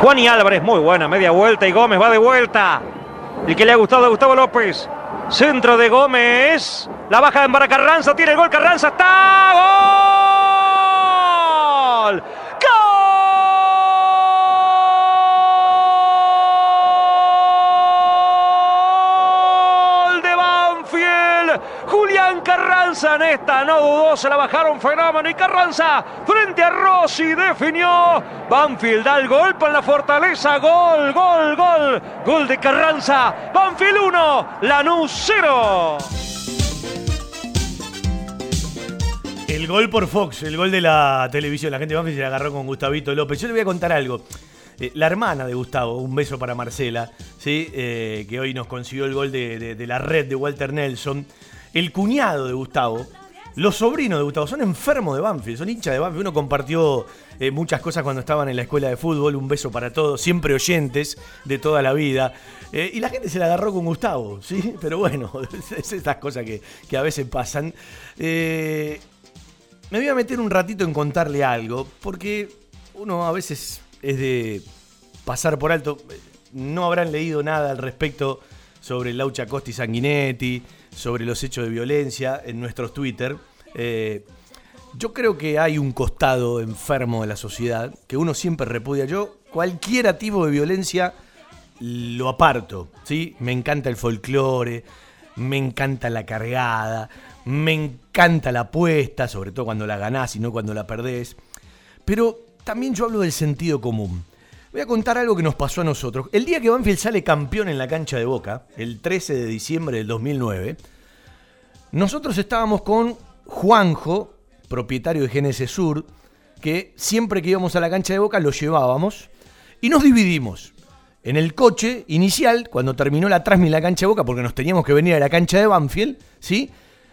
Juan y Álvarez, muy buena, media vuelta y Gómez va de vuelta. El que le ha gustado a Gustavo López. Centro de Gómez. La baja en para Carranza, tiene el gol Carranza, está. Gol Carranza en esta no dudó, se la bajaron fenómeno y Carranza frente a Rossi definió. Banfield da el golpe en la fortaleza, gol, gol, gol, gol de Carranza. Banfield 1, Lanús 0. El gol por Fox, el gol de la televisión. La gente de Banfield se la agarró con Gustavito López. Yo le voy a contar algo. Eh, la hermana de Gustavo, un beso para Marcela, ¿sí? Eh, que hoy nos consiguió el gol de, la red de Walter Nelson. El cuñado de Gustavo, los sobrinos de Gustavo, son enfermos de Banfield, son hinchas de Banfield. Uno compartió eh, muchas cosas cuando estaban en la escuela de fútbol. Un beso para todos, siempre oyentes de toda la vida. Eh, y la gente se la agarró con Gustavo, ¿sí? Pero bueno, es estas cosas que, que a veces pasan. Eh, me voy a meter un ratito en contarle algo, porque uno a veces es de pasar por alto. No habrán leído nada al respecto sobre Laucha Costa y Sanguinetti, sobre los hechos de violencia en nuestros Twitter. Eh, yo creo que hay un costado enfermo de la sociedad que uno siempre repudia. Yo, cualquier tipo de violencia lo aparto, ¿sí? Me encanta el folclore, me encanta la cargada, me encanta la apuesta, sobre todo cuando la ganás y no cuando la perdés. Pero también yo hablo del sentido común. Voy a contar algo que nos pasó a nosotros. El día que Banfield sale campeón en la cancha de Boca, el 13 de diciembre del 2009, nosotros estábamos con Juanjo, propietario de GNS Sur, que siempre que íbamos a la cancha de Boca lo llevábamos y nos dividimos. En el coche inicial, cuando terminó la Trasmi en la cancha de Boca, porque nos teníamos que venir a la cancha de Banfield, ¿sí?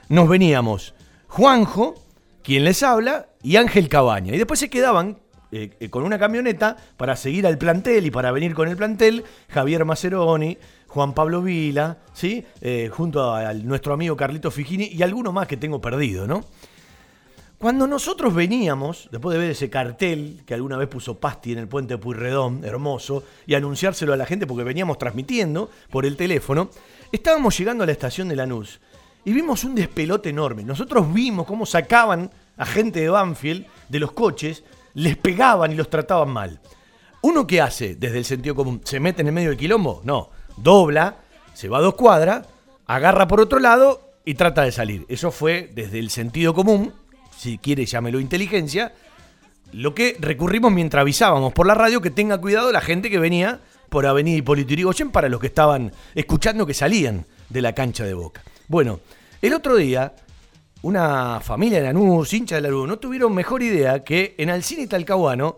Nos veníamos Juanjo, quien les habla, y Ángel Cabaña. Y después se quedaban eh, eh, con una camioneta para seguir al plantel y para venir con el plantel Javier Maceroni, Juan Pablo Vila, ¿sí? Eh, junto a, nuestro amigo Carlito Figini y alguno más que tengo perdido, ¿no? Cuando nosotros veníamos, después de ver ese cartel que alguna vez puso Pasti en el puente Puyredón, hermoso, y anunciárselo a la gente porque veníamos transmitiendo por el teléfono, estábamos llegando a la estación de Lanús y vimos un despelote enorme. Nosotros vimos cómo sacaban a gente de Banfield de los coches, les pegaban y los trataban mal. ¿Uno qué hace desde el sentido común? ¿Se mete en el medio del quilombo? No, dobla, se va a dos cuadras, agarra por otro lado y trata de salir. Eso fue desde el sentido común, si quiere llámelo inteligencia, lo que recurrimos mientras avisábamos por la radio que tenga cuidado la gente que venía por Avenida Hipólito Yrigoyen para los que estaban escuchando que salían de la cancha de Boca. Bueno, el otro día, una familia de Lanús, hincha de Lanús, no tuvieron mejor idea que en Alcine Talcahuano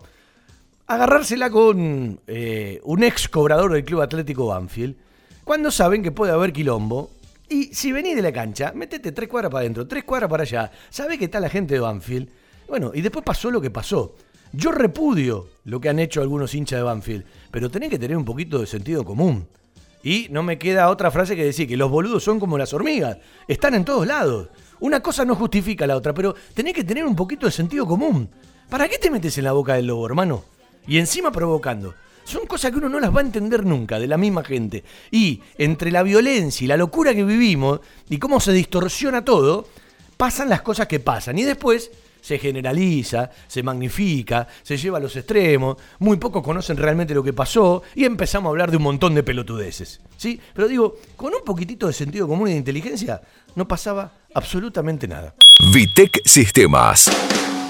agarrársela con eh, un ex cobrador del Club Atlético Banfield, cuando saben que puede haber quilombo. Y si venís de la cancha, metete tres cuadras para adentro, tres cuadras para allá. ¿Sabés que está la gente de Banfield? Bueno, y después pasó lo que pasó. Yo repudio lo que han hecho algunos hinchas de Banfield, pero tenés que tener un poquito de sentido común. Y no me queda otra frase que decir, que los boludos son como las hormigas, están en todos lados. Una cosa no justifica la otra, pero tenés que tener un poquito de sentido común. ¿Para qué te metes en la boca del lobo, hermano? Y encima provocando. Son cosas que uno no las va a entender nunca de la misma gente. Y entre la violencia y la locura que vivimos y cómo se distorsiona todo, pasan las cosas que pasan. Y después se generaliza, se magnifica, se lleva a los extremos, muy pocos conocen realmente lo que pasó y empezamos a hablar de un montón de pelotudeces. ¿sí? Pero digo, con un poquitito de sentido común y de inteligencia no pasaba absolutamente nada. Vitec Sistemas.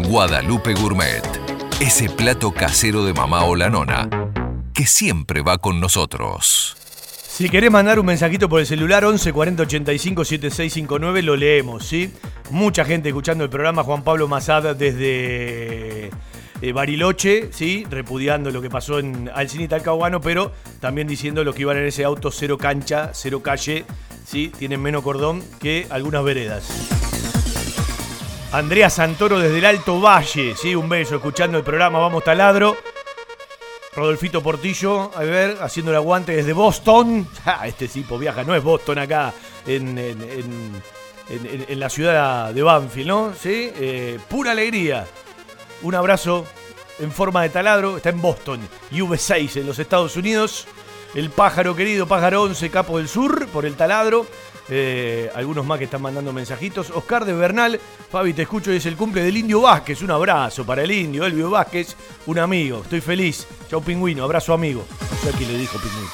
Guadalupe Gourmet. Ese plato casero de mamá o la nona que siempre va con nosotros. Si querés mandar un mensajito por el celular 11 40 85 7659 lo leemos, ¿sí? Mucha gente escuchando el programa, Juan Pablo Mazada desde eh, Bariloche, ¿sí? Repudiando lo que pasó en Alcine y Talcahuano, pero también diciendo lo que iban en ese auto cero cancha, cero calle, ¿sí? Tienen menos cordón que algunas veredas. Andrea Santoro desde el Alto Valle, ¿sí? Un beso, escuchando el programa Vamos Taladro. Rodolfito Portillo, a ver, haciendo el aguante desde Boston. Ah, este tipo viaja, no es Boston acá, en, en- en- la ciudad de Banfield, ¿no? Sí, eh, pura alegría. Un abrazo en forma de taladro, está en Boston, UV6 en los Estados Unidos. El pájaro querido, pájaro 11, capo del sur, por el taladro. Eh, algunos más que están mandando mensajitos. Oscar de Bernal, Fabi, te escucho, y es el cumple del Indio Vázquez. Un abrazo para el Indio, Elvio Vázquez, un amigo. Estoy feliz. Chau, pingüino, abrazo amigo. No sé le dijo pingüino.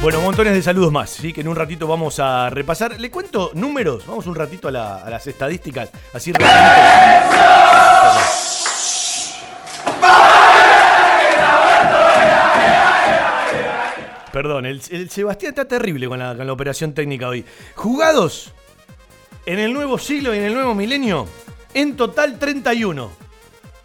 Bueno, montones de saludos más, ¿sí? que en un ratito vamos a repasar. Le cuento números, vamos un ratito a, la- a las estadísticas, así. Perdón, el, Sebastián está terrible con la, con la operación técnica hoy. Jugados en el nuevo siglo y en el nuevo milenio, en total 31.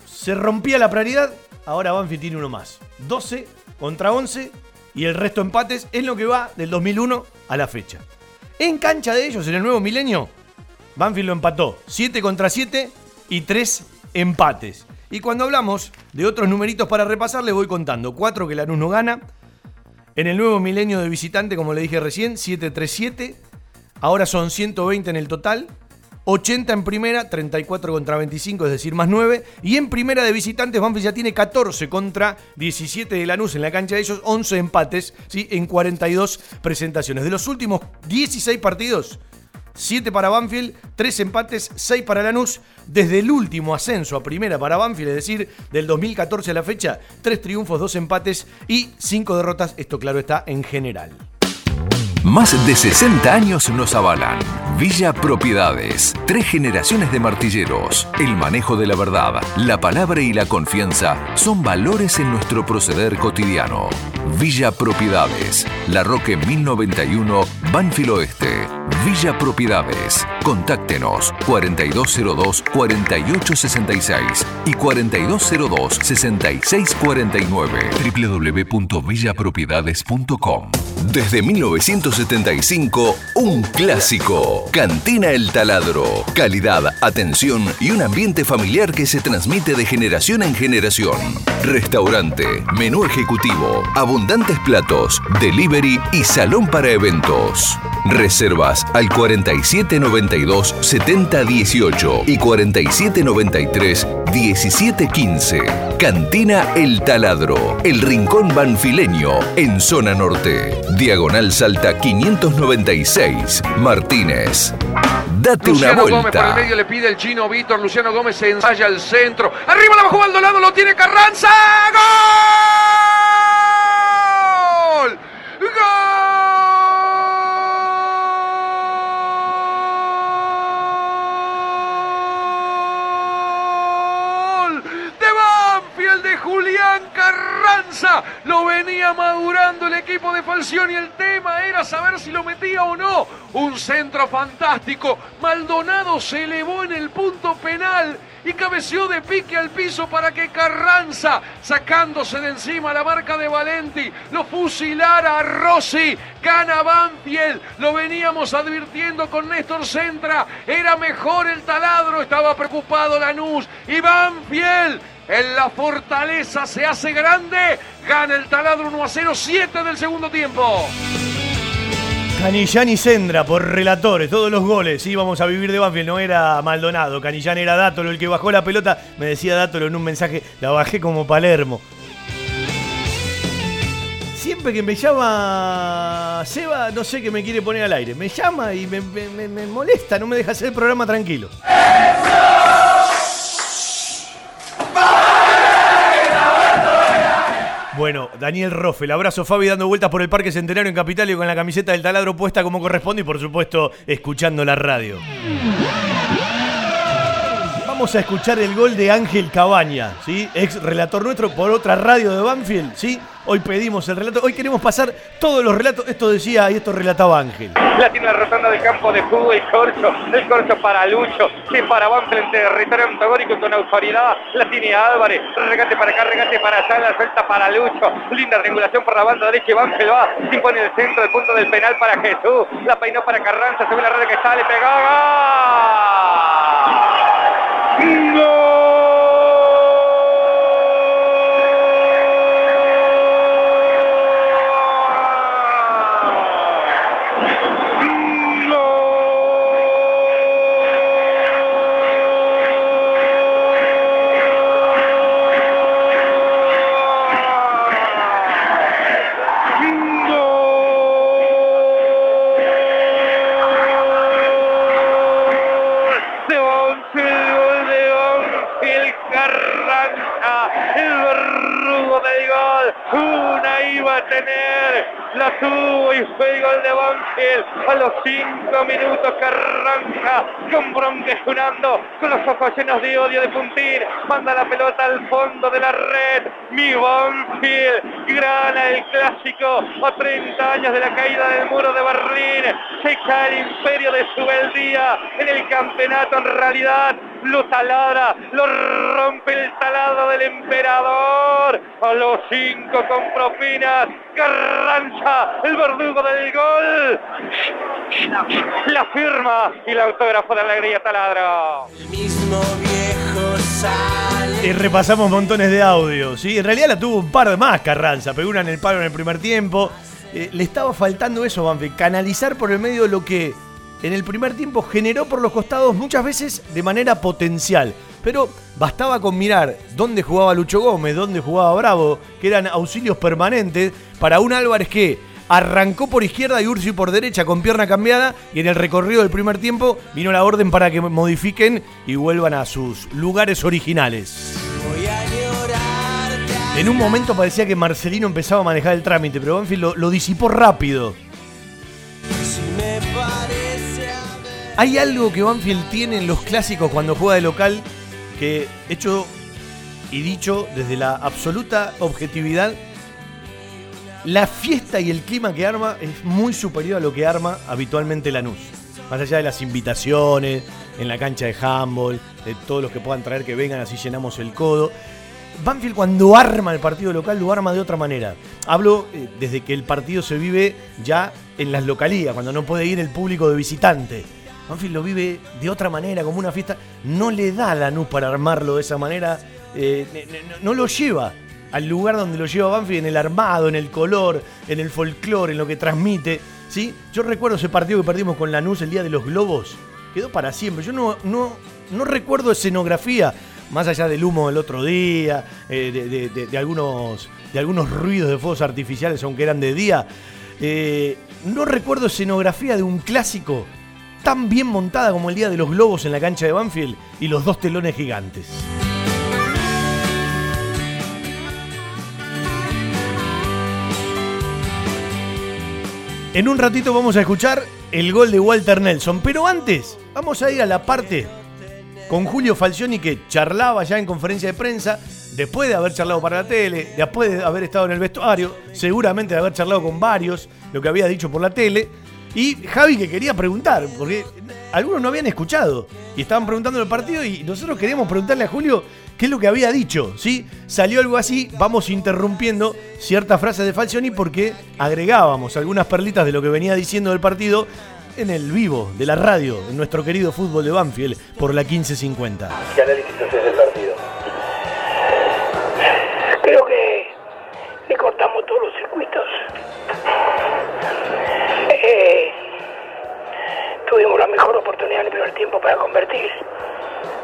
Se rompía la prioridad, ahora Banfield tiene uno más. 12 contra 11 y el resto empates es lo que va del 2001 a la fecha. En cancha de ellos, en el nuevo milenio, Banfield lo empató 7 contra 7 y 3 empates. Y cuando hablamos de otros numeritos para repasar, les voy contando. 4 que Lanús no gana. En el nuevo milenio de visitante, como le dije recién, 737. Ahora son 120 en el total. 80 en primera, 34 contra 25, es decir, más 9. Y en primera de visitantes, Banfield ya tiene 14 contra 17 de Lanús en la cancha de ellos, 11 empates, ¿sí? En 42 presentaciones. De los últimos 16 partidos, 7 para Banfield, 3 empates, 6 para Lanús. Desde el último ascenso a primera para Banfield, es decir, del 2014 a la fecha, 3 triunfos, 2 empates y 5 derrotas. Esto, claro, está en general. Más de 60 años nos avalan. Villa Propiedades. Tres generaciones de martilleros. El manejo de la verdad, la palabra y la confianza son valores en nuestro proceder cotidiano. Villa Propiedades. La Roque 1091, Banfield Oeste. Villa Propiedades. Contáctenos 4202-4866 y 4202-6649 www.villapropiedades.com Desde 1975, un clásico. Cantina El Taladro. Calidad, atención y un ambiente familiar que se transmite de generación en generación. Restaurante, menú ejecutivo, abundantes platos, delivery y salón para eventos. Reservas al 4792 7018 y 4793 1715. Cantina El Taladro, el rincón banfileño en zona norte. Diagonal Salta 596, Martínez. Date Luciano una Gómez por el vuelta. medio le pide el chino Víctor. Luciano Gómez se ensaya al centro. Arriba la bajó Maldonado, lo tiene Carranza. ¡Gol! ¡Gol! De Banfield de Julián Lo venía madurando el equipo de Falcioni. El tema era saber si lo metía o no. Un centro fantástico. Maldonado se elevó en el punto penal y cabeció de pique al piso para que Carranza, sacándose de encima la marca de Valenti, lo fusilara a Rossi. Gana Banfield, lo veníamos advirtiendo con Néstor Centra. Era mejor el taladro, estaba preocupado Lanús. Y Banfield en la fortaleza se hace grande. Gana el taladro 1 a 0, 7 del segundo tiempo. Canillán y Sendra por relatores, todos los goles. Íbamos a vivir de Banfield, no era Maldonado. Canillán era Dátolo el que bajó la pelota. Me decía Dátolo en un mensaje, la bajé como Palermo. Siempre que me llama Seba, no sé qué me quiere poner al aire. Me llama y me, me- me- me molesta, no me deja hacer el programa tranquilo. Bueno, Daniel Roffel, abrazo Fabi dando vueltas por el Parque Centenario en Capital y con la camiseta del taladro puesta como corresponde y por supuesto escuchando la radio. Vamos a escuchar el gol de Ángel Cabaña, ¿sí? ex relator nuestro por otra radio de Banfield. ¿sí? Hoy pedimos el relato, hoy queremos pasar todos los relatos. Esto decía y esto relataba Ángel. La tiene la rotonda del campo de fútbol, el corcho, el corcho para Lucho, que para Banfield en territorio antagónico con autoridad, la tiene Álvarez, regate para acá, regate para allá, la suelta para Lucho, linda triangulación por la banda derecha y Banfield va, se impone el centro, el punto del penal para Jesús, la peinó para Carranza, se ve la red que sale, pegada. de Banfield, gol de Banfield, Carranza, el verrugo del gol, una iba a tener, la tuvo y fue el gol de Banfield, a los cinco minutos Carranza, con bronca sonando, con los ojos llenos de odio de puntir, manda la pelota al fondo de la red, mi Banfield, gana el clásico, a 30 años de la caída del muro de Berlín, se cae el imperio de su beldía en el campeonato en realidad. Lo taladra, lo rompe el taladro del emperador. A los cinco con propinas Carranza, el verdugo del gol la firma y el autógrafo de alegría taladro Y repasamos montones de audio, ¿sí? En realidad la tuvo un par de más Carranza, pegó una en el palo en el primer tiempo. Eh, le estaba faltando eso, Banfield, canalizar por el medio lo que en el primer tiempo generó por los costados muchas veces de manera potencial. Pero bastaba con mirar dónde jugaba Lucho Gómez, dónde jugaba Bravo, que eran auxilios permanentes para un Álvarez que arrancó por izquierda y Ursi por derecha con pierna cambiada y en el recorrido del primer tiempo vino la orden para que modifiquen y vuelvan a sus lugares originales. En un momento parecía que Marcelino empezaba a manejar el trámite, pero Banfield lo, lo disipó rápido. Hay algo que Banfield tiene en los clásicos cuando juega de local que, hecho y dicho desde la absoluta objetividad, la fiesta y el clima que arma es muy superior a lo que arma habitualmente Lanús. Más allá de las invitaciones, en la cancha de handball, de todos los que puedan traer que vengan, así llenamos el codo. Banfield cuando arma el partido local lo arma de otra manera. Hablo eh, desde que el partido se vive ya en las localías, cuando no puede ir el público de visitante. Banfield lo vive de otra manera, como una fiesta. No le da a Lanús para armarlo de esa manera. eh, no, no lo lleva al lugar donde lo lleva Banfield, en el armado, en el color, en el folclore, en lo que transmite. ¿sí? Yo recuerdo ese partido que perdimos con Lanús el día de los globos. Quedó para siempre. Yo no, no, no recuerdo escenografía, más allá del humo del otro día, eh, de, algunos, de algunos ruidos de fuegos artificiales, aunque eran de día. Eh, no recuerdo escenografía de un clásico tan bien montada como el día de los globos en la cancha de Banfield y los dos telones gigantes. En un ratito vamos a escuchar el gol de Walter Nelson, pero antes vamos a ir a la parte con Julio Falcioni que charlaba ya en conferencia de prensa, después de haber charlado para la tele, después de haber estado en el vestuario, seguramente de haber charlado con varios, lo que había dicho por la tele, y Javi que quería preguntar, porque algunos no habían escuchado y estaban preguntando el partido y nosotros queríamos preguntarle a Julio qué es lo que había dicho, ¿sí? Salió algo así, vamos interrumpiendo ciertas frases de Falcioni porque agregábamos algunas perlitas de lo que venía diciendo del partido en el vivo de la radio, en nuestro querido fútbol de Banfield, por la 1550. ¿Qué análisis haces del partido? Creo que le cortamos todos los circuitos. Eh, tuvimos la mejor oportunidad en el primer tiempo para convertir,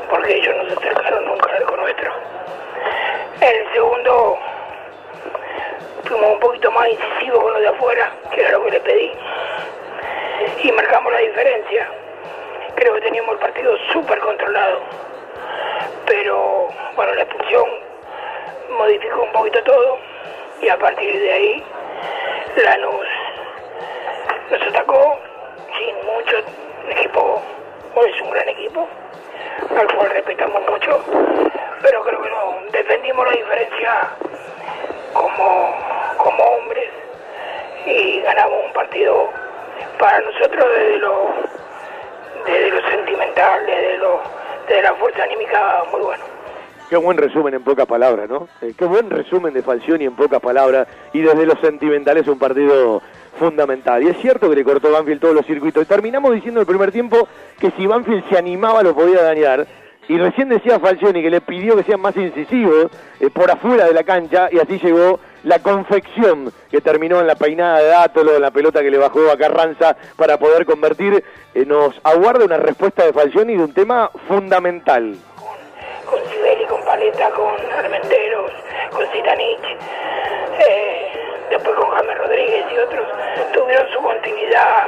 porque ellos no se acercaron nunca al arco nuestro. En el segundo fuimos un poquito más incisivos con los de afuera, que era lo que le pedí, y marcamos la diferencia. Creo que teníamos el partido súper controlado, pero bueno, la expulsión modificó un poquito todo y a partir de ahí Lanús nos atacó sin mucho equipo hoy es un gran equipo al cual respetamos mucho pero creo que no defendimos la diferencia como, como hombres y ganamos un partido para nosotros desde lo desde lo sentimental desde lo desde la fuerza anímica muy bueno Qué buen resumen en pocas palabras, ¿no? Eh, qué buen resumen de Falcioni en pocas palabras y desde lo sentimental es un partido fundamental. Y es cierto que le cortó Banfield todos los circuitos. Y terminamos diciendo el primer tiempo que si Banfield se animaba lo podía dañar. Y recién decía Falcioni que le pidió que sean más incisivos eh, por afuera de la cancha y así llegó la confección que terminó en la peinada de Dátolo, en la pelota que le bajó a Carranza para poder convertir. Eh, nos aguarda una respuesta de Falcioni de un tema fundamental. con Sibeli, con Paleta, con Armenteros, con Zitanich, eh, después con James Rodríguez y otros, tuvieron su continuidad,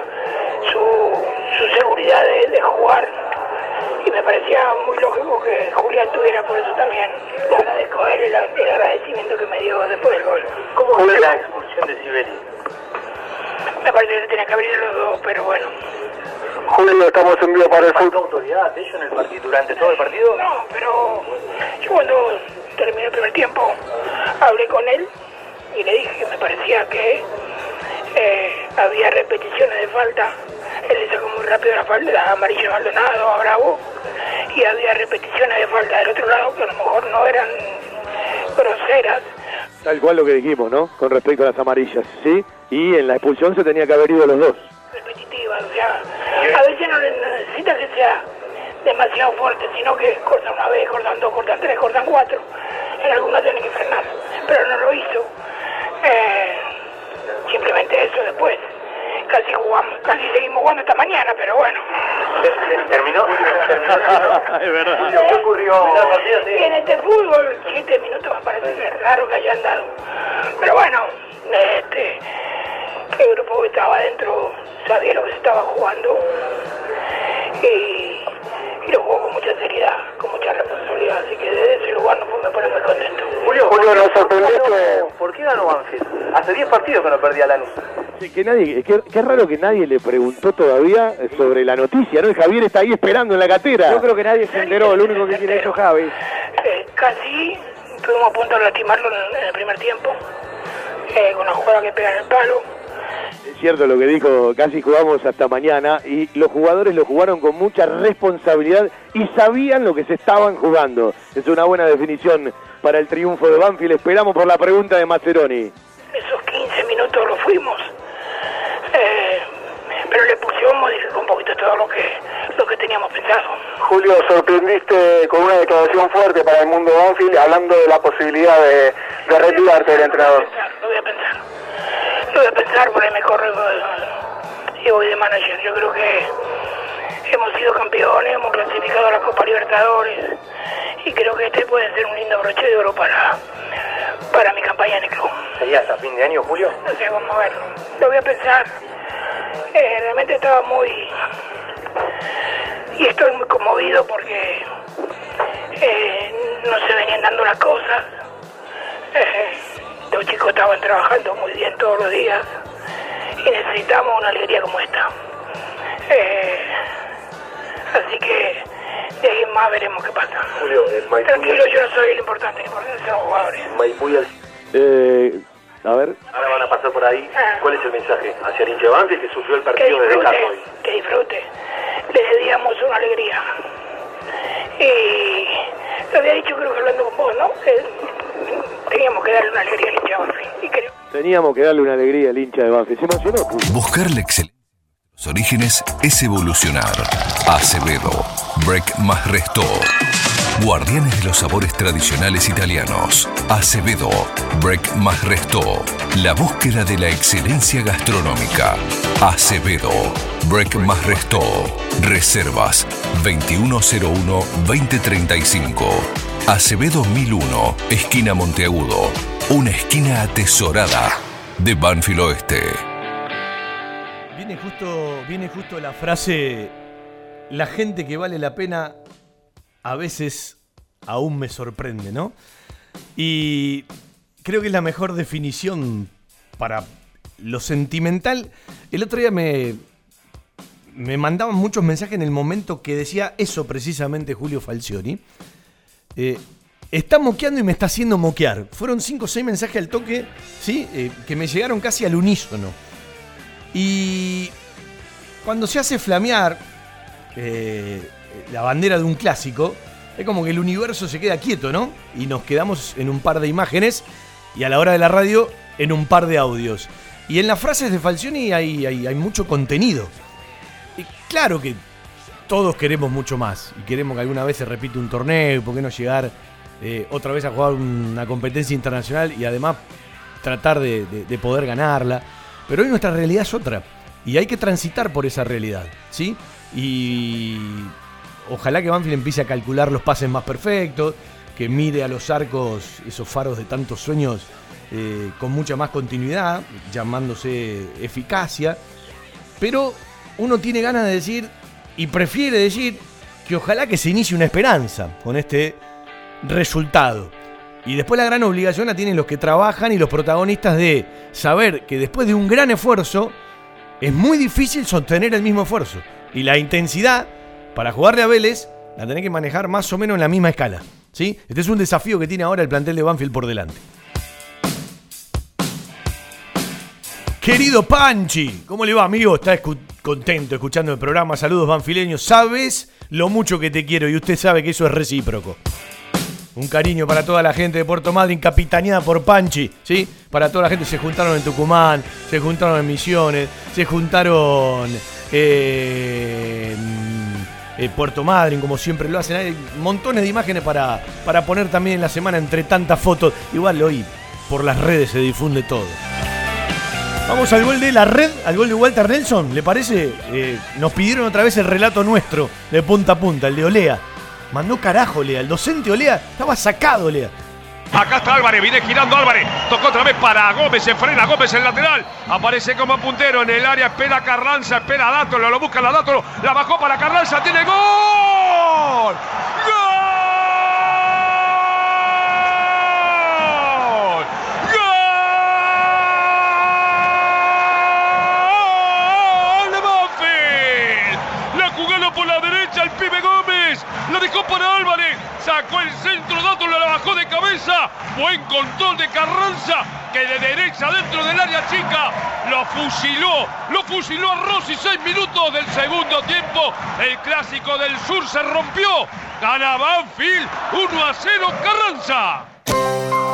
su, su seguridad de, de jugar. Y me parecía muy lógico que Julián tuviera por eso también. Le agradezco a él el, el agradecimiento que me dio después del gol. ¿Cómo fue la expulsión de Sibeli? Me parece que tenía que abrir los dos, pero bueno. Julio, estamos en vivo para el fútbol. autoridad de ellos en el partido, durante todo el partido? No, pero yo cuando terminé el primer tiempo hablé con él y le dije que me parecía que eh, había repeticiones de falta. Él le sacó muy rápido la falta Amarillo Maldonado, a Bravo, y había repeticiones de falta del otro lado que a lo mejor no eran groseras. Tal cual lo que dijimos, ¿no? Con respecto a las amarillas, ¿sí? Y en la expulsión se tenía que haber ido los dos. repetitivas, o sea, a veces no necesita que sea demasiado fuerte, sino que cortan una vez, cortan dos, cortan tres, cortan cuatro. En algunas tienen que frenar, pero no lo hizo. Eh, simplemente eso después. Casi jugamos, casi seguimos jugando esta mañana, pero bueno. ¿Terminó? es verdad. ¿Qué ocurrió? Y en este fútbol, siete minutos me parece raro que hayan dado. Pero bueno, este, el grupo que estaba adentro sabía lo que se estaba jugando y, y lo jugó con mucha seriedad, con mucha responsabilidad. Así que desde ese lugar no me pone muy contento. Julio, Julio, nos sorprendiste. ¿Por qué ganó Banfield? Hace 10 partidos que no perdía Lanús. Sí, que nadie, qué, qué raro que nadie le preguntó todavía sobre la noticia, ¿no? El Javier está ahí esperando en la catera. Yo creo que nadie se enteró, lo único que tiene hecho Javi. Eh, casi estuvimos a punto de lastimarlo en, en el primer tiempo, eh, con una jugada que pega en el palo. Es cierto lo que dijo, casi jugamos hasta mañana y los jugadores lo jugaron con mucha responsabilidad y sabían lo que se estaban jugando. Es una buena definición para el triunfo de Banfield. Esperamos por la pregunta de Maceroni. Esos 15 minutos lo fuimos. Eh, pero expulsión modificó un poquito todo lo que, lo que teníamos pensado. Julio, sorprendiste con una declaración fuerte para el mundo Banfield, hablando de la posibilidad de, de retirarte del entrenador. Lo voy a pensar. Lo voy a pensar, por ahí me corre, y voy de manager. Yo creo que hemos sido campeones, hemos clasificado a la Copa Libertadores y creo que este puede ser un lindo broche de oro para, para mi campaña en el club. ¿Sería hasta fin de año, Julio? No sé, vamos a ver. Lo voy a pensar. Eh, realmente estaba muy... Y estoy muy conmovido porque eh, no se venían dando las cosas. Eh, los chicos estaban trabajando muy bien todos los días y necesitamos una alegría como esta. Eh, así que de ahí en más veremos qué pasa. Julio, el Maipú... Tranquilo, yo no soy el importante, el importante son los jugadores. Maipú y el- Eh, a ver. Ahora van a pasar por ahí. ¿Cuál es el mensaje? Hacia el hincha de Banfield que sufrió el partido desde casa disfrute, hoy. que disfrute. Le dedicamos una alegría. Y lo había dicho creo que hablando con vos, ¿no? Teníamos que darle una alegría al hincha de Banfield. Y creo Teníamos que darle una alegría al hincha de Banfield. Se emocionó. Buscar la excelencia de los orígenes es evolucionar. Acevedo, Break más Resto. Guardianes de los sabores tradicionales italianos. Acevedo, Break más Resto. La búsqueda de la excelencia gastronómica. Acevedo, Break más Resto. Reservas 2101-2035. Acevedo 1001, esquina Monteagudo. Una esquina atesorada de Banfield Oeste. Viene justo, viene justo la frase, la gente que vale la pena a veces aún me sorprende, ¿no? Y creo que es la mejor definición para lo sentimental. El otro día me, me mandaban muchos mensajes en el momento que decía eso precisamente Julio Falcioni. Eh, está moqueando y me está haciendo moquear. Fueron 5 o 6 mensajes al toque, ¿sí? Eh, que me llegaron casi al unísono. Y cuando se hace flamear eh, la bandera de un clásico, es como que el universo se queda quieto, ¿no? Y nos quedamos en un par de imágenes y a la hora de la radio en un par de audios. Y en las frases de Falcioni hay, hay, hay mucho contenido. Y claro que todos queremos mucho más y queremos que alguna vez se repita un torneo, ¿por qué no llegar eh, otra vez a jugar una competencia internacional y además tratar de, de- de poder ganarla? Pero hoy nuestra realidad es otra y hay que transitar por esa realidad, ¿sí? Y ojalá que Banfield empiece a calcular los pases más perfectos, que mire a los arcos, esos faros de tantos sueños, eh, con mucha más continuidad, llamándose eficacia. Pero uno tiene ganas de decir y prefiere decir que ojalá que se inicie una esperanza con este resultado. Y después la gran obligación la tienen los que trabajan y los protagonistas de saber que después de un gran esfuerzo es muy difícil sostener el mismo esfuerzo. Y la intensidad para jugarle a Vélez la tenés que manejar más o menos en la misma escala. ¿sí? Este es un desafío que tiene ahora el plantel de Banfield por delante. Querido Panchi, ¿cómo le va, amigo? Está contento escuchando el programa. Saludos, banfileños. Sabes lo mucho que te quiero y usted sabe que eso es recíproco. Un cariño para toda la gente de Puerto Madryn, capitaneada por Panchi, ¿sí? Para toda la gente se juntaron en Tucumán, se juntaron en Misiones, se juntaron eh, en eh, Puerto Madryn, como siempre lo hacen. Hay montones de imágenes para, para poner también en la semana entre tantas fotos. Igual hoy por las redes se difunde todo. Vamos al gol de la red, al gol de Walter Nelson, ¿le parece? Eh, nos pidieron otra vez el relato nuestro, de punta a punta, el de Olea. Mandó carajo Olea, el docente Olea, estaba sacado Olea. Acá está Álvarez, viene girando Álvarez. Tocó otra vez para Gómez, se frena Gómez el lateral. Aparece como puntero en el área, espera Carranza, espera Dátolo, lo busca la Dátolo, la bajó para Carranza, tiene. ¡Gol! ¡Gol de Banfield! La jugada por la derecha el pibe Gómez. La dejó para Álvarez. Sacó el centro, Dátolo la bajó de cabeza. Buen control de Carranza. Que de derecha dentro del área chica lo fusiló. Lo fusiló a Rossi. Seis minutos del segundo tiempo. El clásico del sur se rompió. Gana Banfield 1 a 0 Carranza.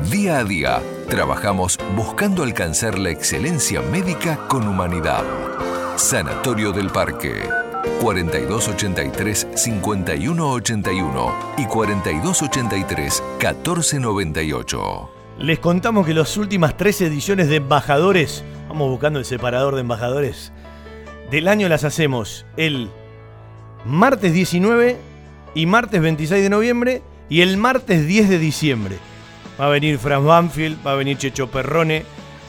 Día a día, trabajamos buscando alcanzar la excelencia médica con humanidad. Sanatorio del Parque. 4283-5181 y 4283-1498. Les contamos que las últimas tres ediciones de embajadores, vamos buscando el separador de embajadores, del año las hacemos el martes 19 y martes 26 de noviembre y el martes 10 de diciembre. Va a venir Franz Banfield, va a venir Checho Perrone,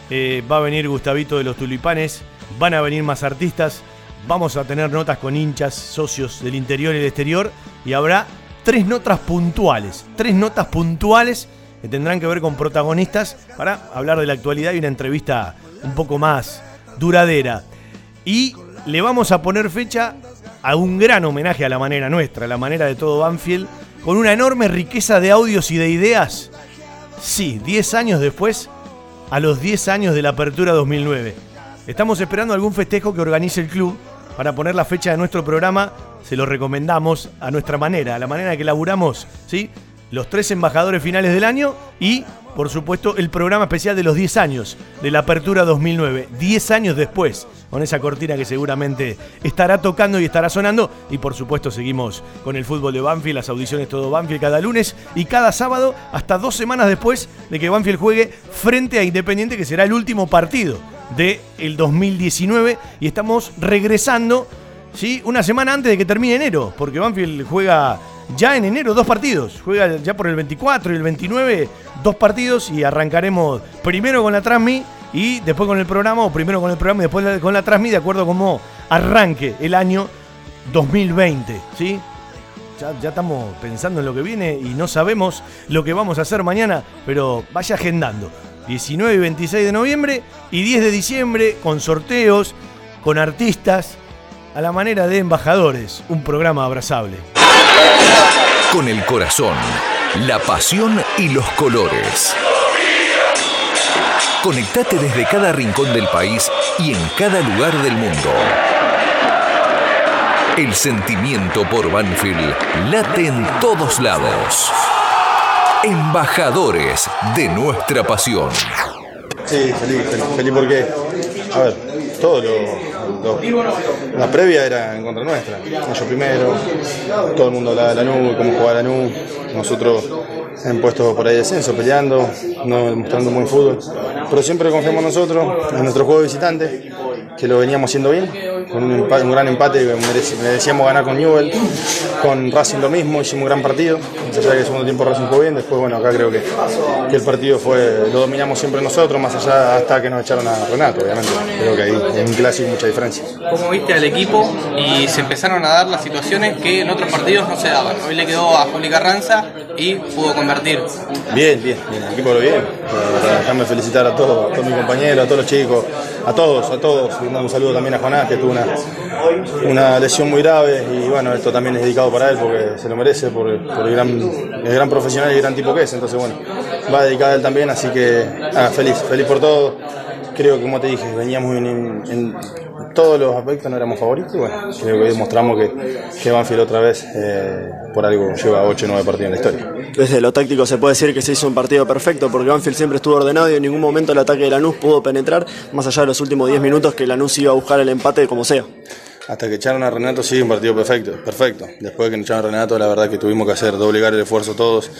eh, va a venir Gustavito de los Tulipanes, van a venir más artistas, vamos a tener notas con hinchas, socios del interior y del exterior y habrá tres notas puntuales, tres notas puntuales que tendrán que ver con protagonistas para hablar de la actualidad y una entrevista un poco más duradera. Y le vamos a poner fecha a un gran homenaje a la manera nuestra, a la manera de todo Banfield, con una enorme riqueza de audios y de ideas. Sí, 10 años después, a los 10 años de la apertura 2009. Estamos esperando algún festejo que organice el club para poner la fecha de nuestro programa. Se lo recomendamos a nuestra manera, a la manera que laburamos, ¿sí? Los tres embajadores finales del año y, por supuesto, el programa especial de los 10 años de la apertura 2009. 10 años después, con esa cortina que seguramente estará tocando y estará sonando. Y, por supuesto, seguimos con el fútbol de Banfield, las audiciones todo Banfield cada lunes y cada sábado, hasta dos semanas después de que Banfield juegue frente a Independiente, que será el último partido del el 2019. Y estamos regresando, ¿sí? Una semana antes de que termine enero, porque Banfield juega ya en enero dos partidos. Juega ya por el 24 y el 29 dos partidos y arrancaremos primero con la Transmi y después con el programa, o primero con el programa y después con la Transmi, de acuerdo a cómo arranque el año 2020. ¿sí? Ya, ya estamos pensando en lo que viene y no sabemos lo que vamos a hacer mañana, pero vaya agendando. 19 y 26 de noviembre y 10 de diciembre con sorteos, con artistas, a la manera de embajadores, un programa abrazable. Con el corazón, la pasión y los colores. Conectate desde cada rincón del país y en cada lugar del mundo. El sentimiento por Banfield late en todos lados. Embajadores de nuestra pasión. Sí, feliz, feliz, feliz porque, a ver, todo lo, la previa era en contra nuestra. Ellos primero, todo el mundo hablaba de Lanús, cómo jugaba Lanús, nosotros en puestos por ahí de descenso, peleando, no mostrando buen fútbol. Pero siempre confiamos nosotros, en nuestro juego de visitante, que lo veníamos haciendo bien, con un, gran empate que mereci- merecíamos ganar con Newell, con Racing lo mismo, hicimos un gran partido, más allá que el segundo tiempo Racing jugó bien, después bueno, acá creo que, que el partido fue, lo dominamos siempre nosotros, más allá hasta que nos echaron a Renato, obviamente, creo que ahí en un clásico mucha diferencia. cómo viste al equipo y se empezaron a dar las situaciones que en otros partidos no se daban. Hoy le quedó a Juli Carranza y pudo convertir. Bien, bien, bien, el equipo lo bien. Eh, Déjame felicitar a todos, a todos mis compañeros, a todos los chicos, a todos, a todos. Un saludo también a Jonás, que tuvo una, lesión muy grave y bueno, esto también es dedicado para él porque se lo merece, por, por el, gran, profesional y el gran tipo que es. Entonces, bueno, va dedicado a él también, así que ah, feliz, feliz por todo. Creo que, como te dije, veníamos en, en- en todos los aspectos, no éramos favoritos. y Bueno, creo que demostramos que, que Banfield otra vez, eh, por algo, lleva 8 o 9 partidos en la historia. Desde lo táctico se puede decir que se hizo un partido perfecto porque Banfield siempre estuvo ordenado y en ningún momento el ataque de Lanús pudo penetrar, más allá de los últimos 10 minutos que Lanús iba a buscar el empate como sea. Hasta que echaron a Renato, sí, un partido perfecto, perfecto. Después de que echaron a Renato, la verdad que tuvimos que hacer doblegar el esfuerzo todos.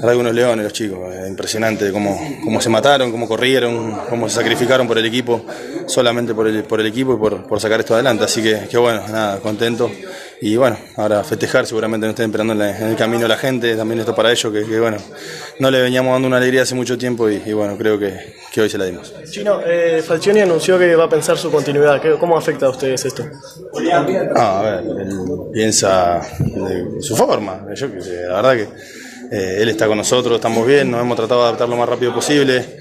Que unos leones los chicos, eh, impresionante cómo, cómo se mataron, cómo corrieron, cómo se sacrificaron por el equipo, solamente por el, por el equipo y por, por sacar esto adelante. Así que, que bueno, nada, contento. Y bueno, ahora festejar, seguramente nos estén esperando en, la- en el camino la gente, también esto para ellos, que, que, bueno, no le veníamos dando una alegría hace mucho tiempo y, y bueno, creo que, que hoy se la dimos. Chino, eh, Falcioni anunció que va a pensar su continuidad. ¿Qué- ¿Cómo afecta a ustedes esto? Ah, a ver, él piensa de su forma. Yo que la verdad que eh, él está con nosotros, estamos bien, nos hemos tratado de adaptar lo más rápido posible.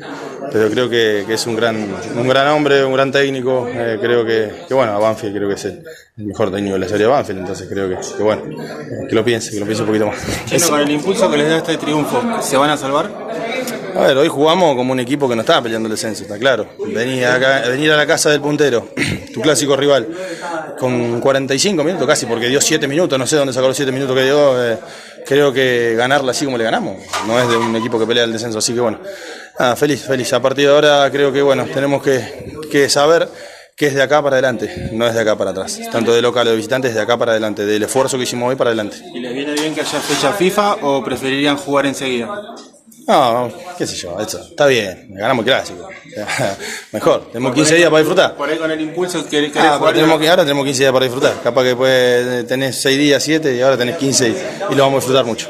Pero creo que, que es un gran, un gran hombre, un gran técnico. eh, creo que, que, bueno, a Banfield creo que es el, mejor técnico de la serie de Banfield, entonces creo que, que bueno, eh, que lo piense, que lo piense un poquito más. Chino, con el impulso que les da este triunfo, ¿se van a salvar? A ver, hoy jugamos como un equipo que no estaba peleando el descenso, está claro. Venir, acá, venir a la casa del puntero, tu clásico rival, con 45 minutos casi, porque dio 7 minutos, no sé dónde sacó los 7 minutos que dio. eh, creo que ganarla así como le ganamos, no es de un equipo que pelea el descenso, así que bueno, nada, feliz, feliz. A partir de ahora creo que bueno, tenemos que, que saber que es de acá para adelante, no es de acá para atrás. Tanto de local o de visitante, es de acá para adelante, del esfuerzo que hicimos hoy para adelante. ¿Y les viene bien que haya fecha FIFA o preferirían jugar enseguida? No, qué sé yo, eso, está bien, ganamos el clásico. Mejor, tenemos 15 días para disfrutar. Por ahí con el impulso Ah, jugar. pero tenemos que, ahora tenemos 15 días para disfrutar. Capaz que después tenés 6 días, 7 y ahora tenés 15 y, y lo vamos a disfrutar mucho.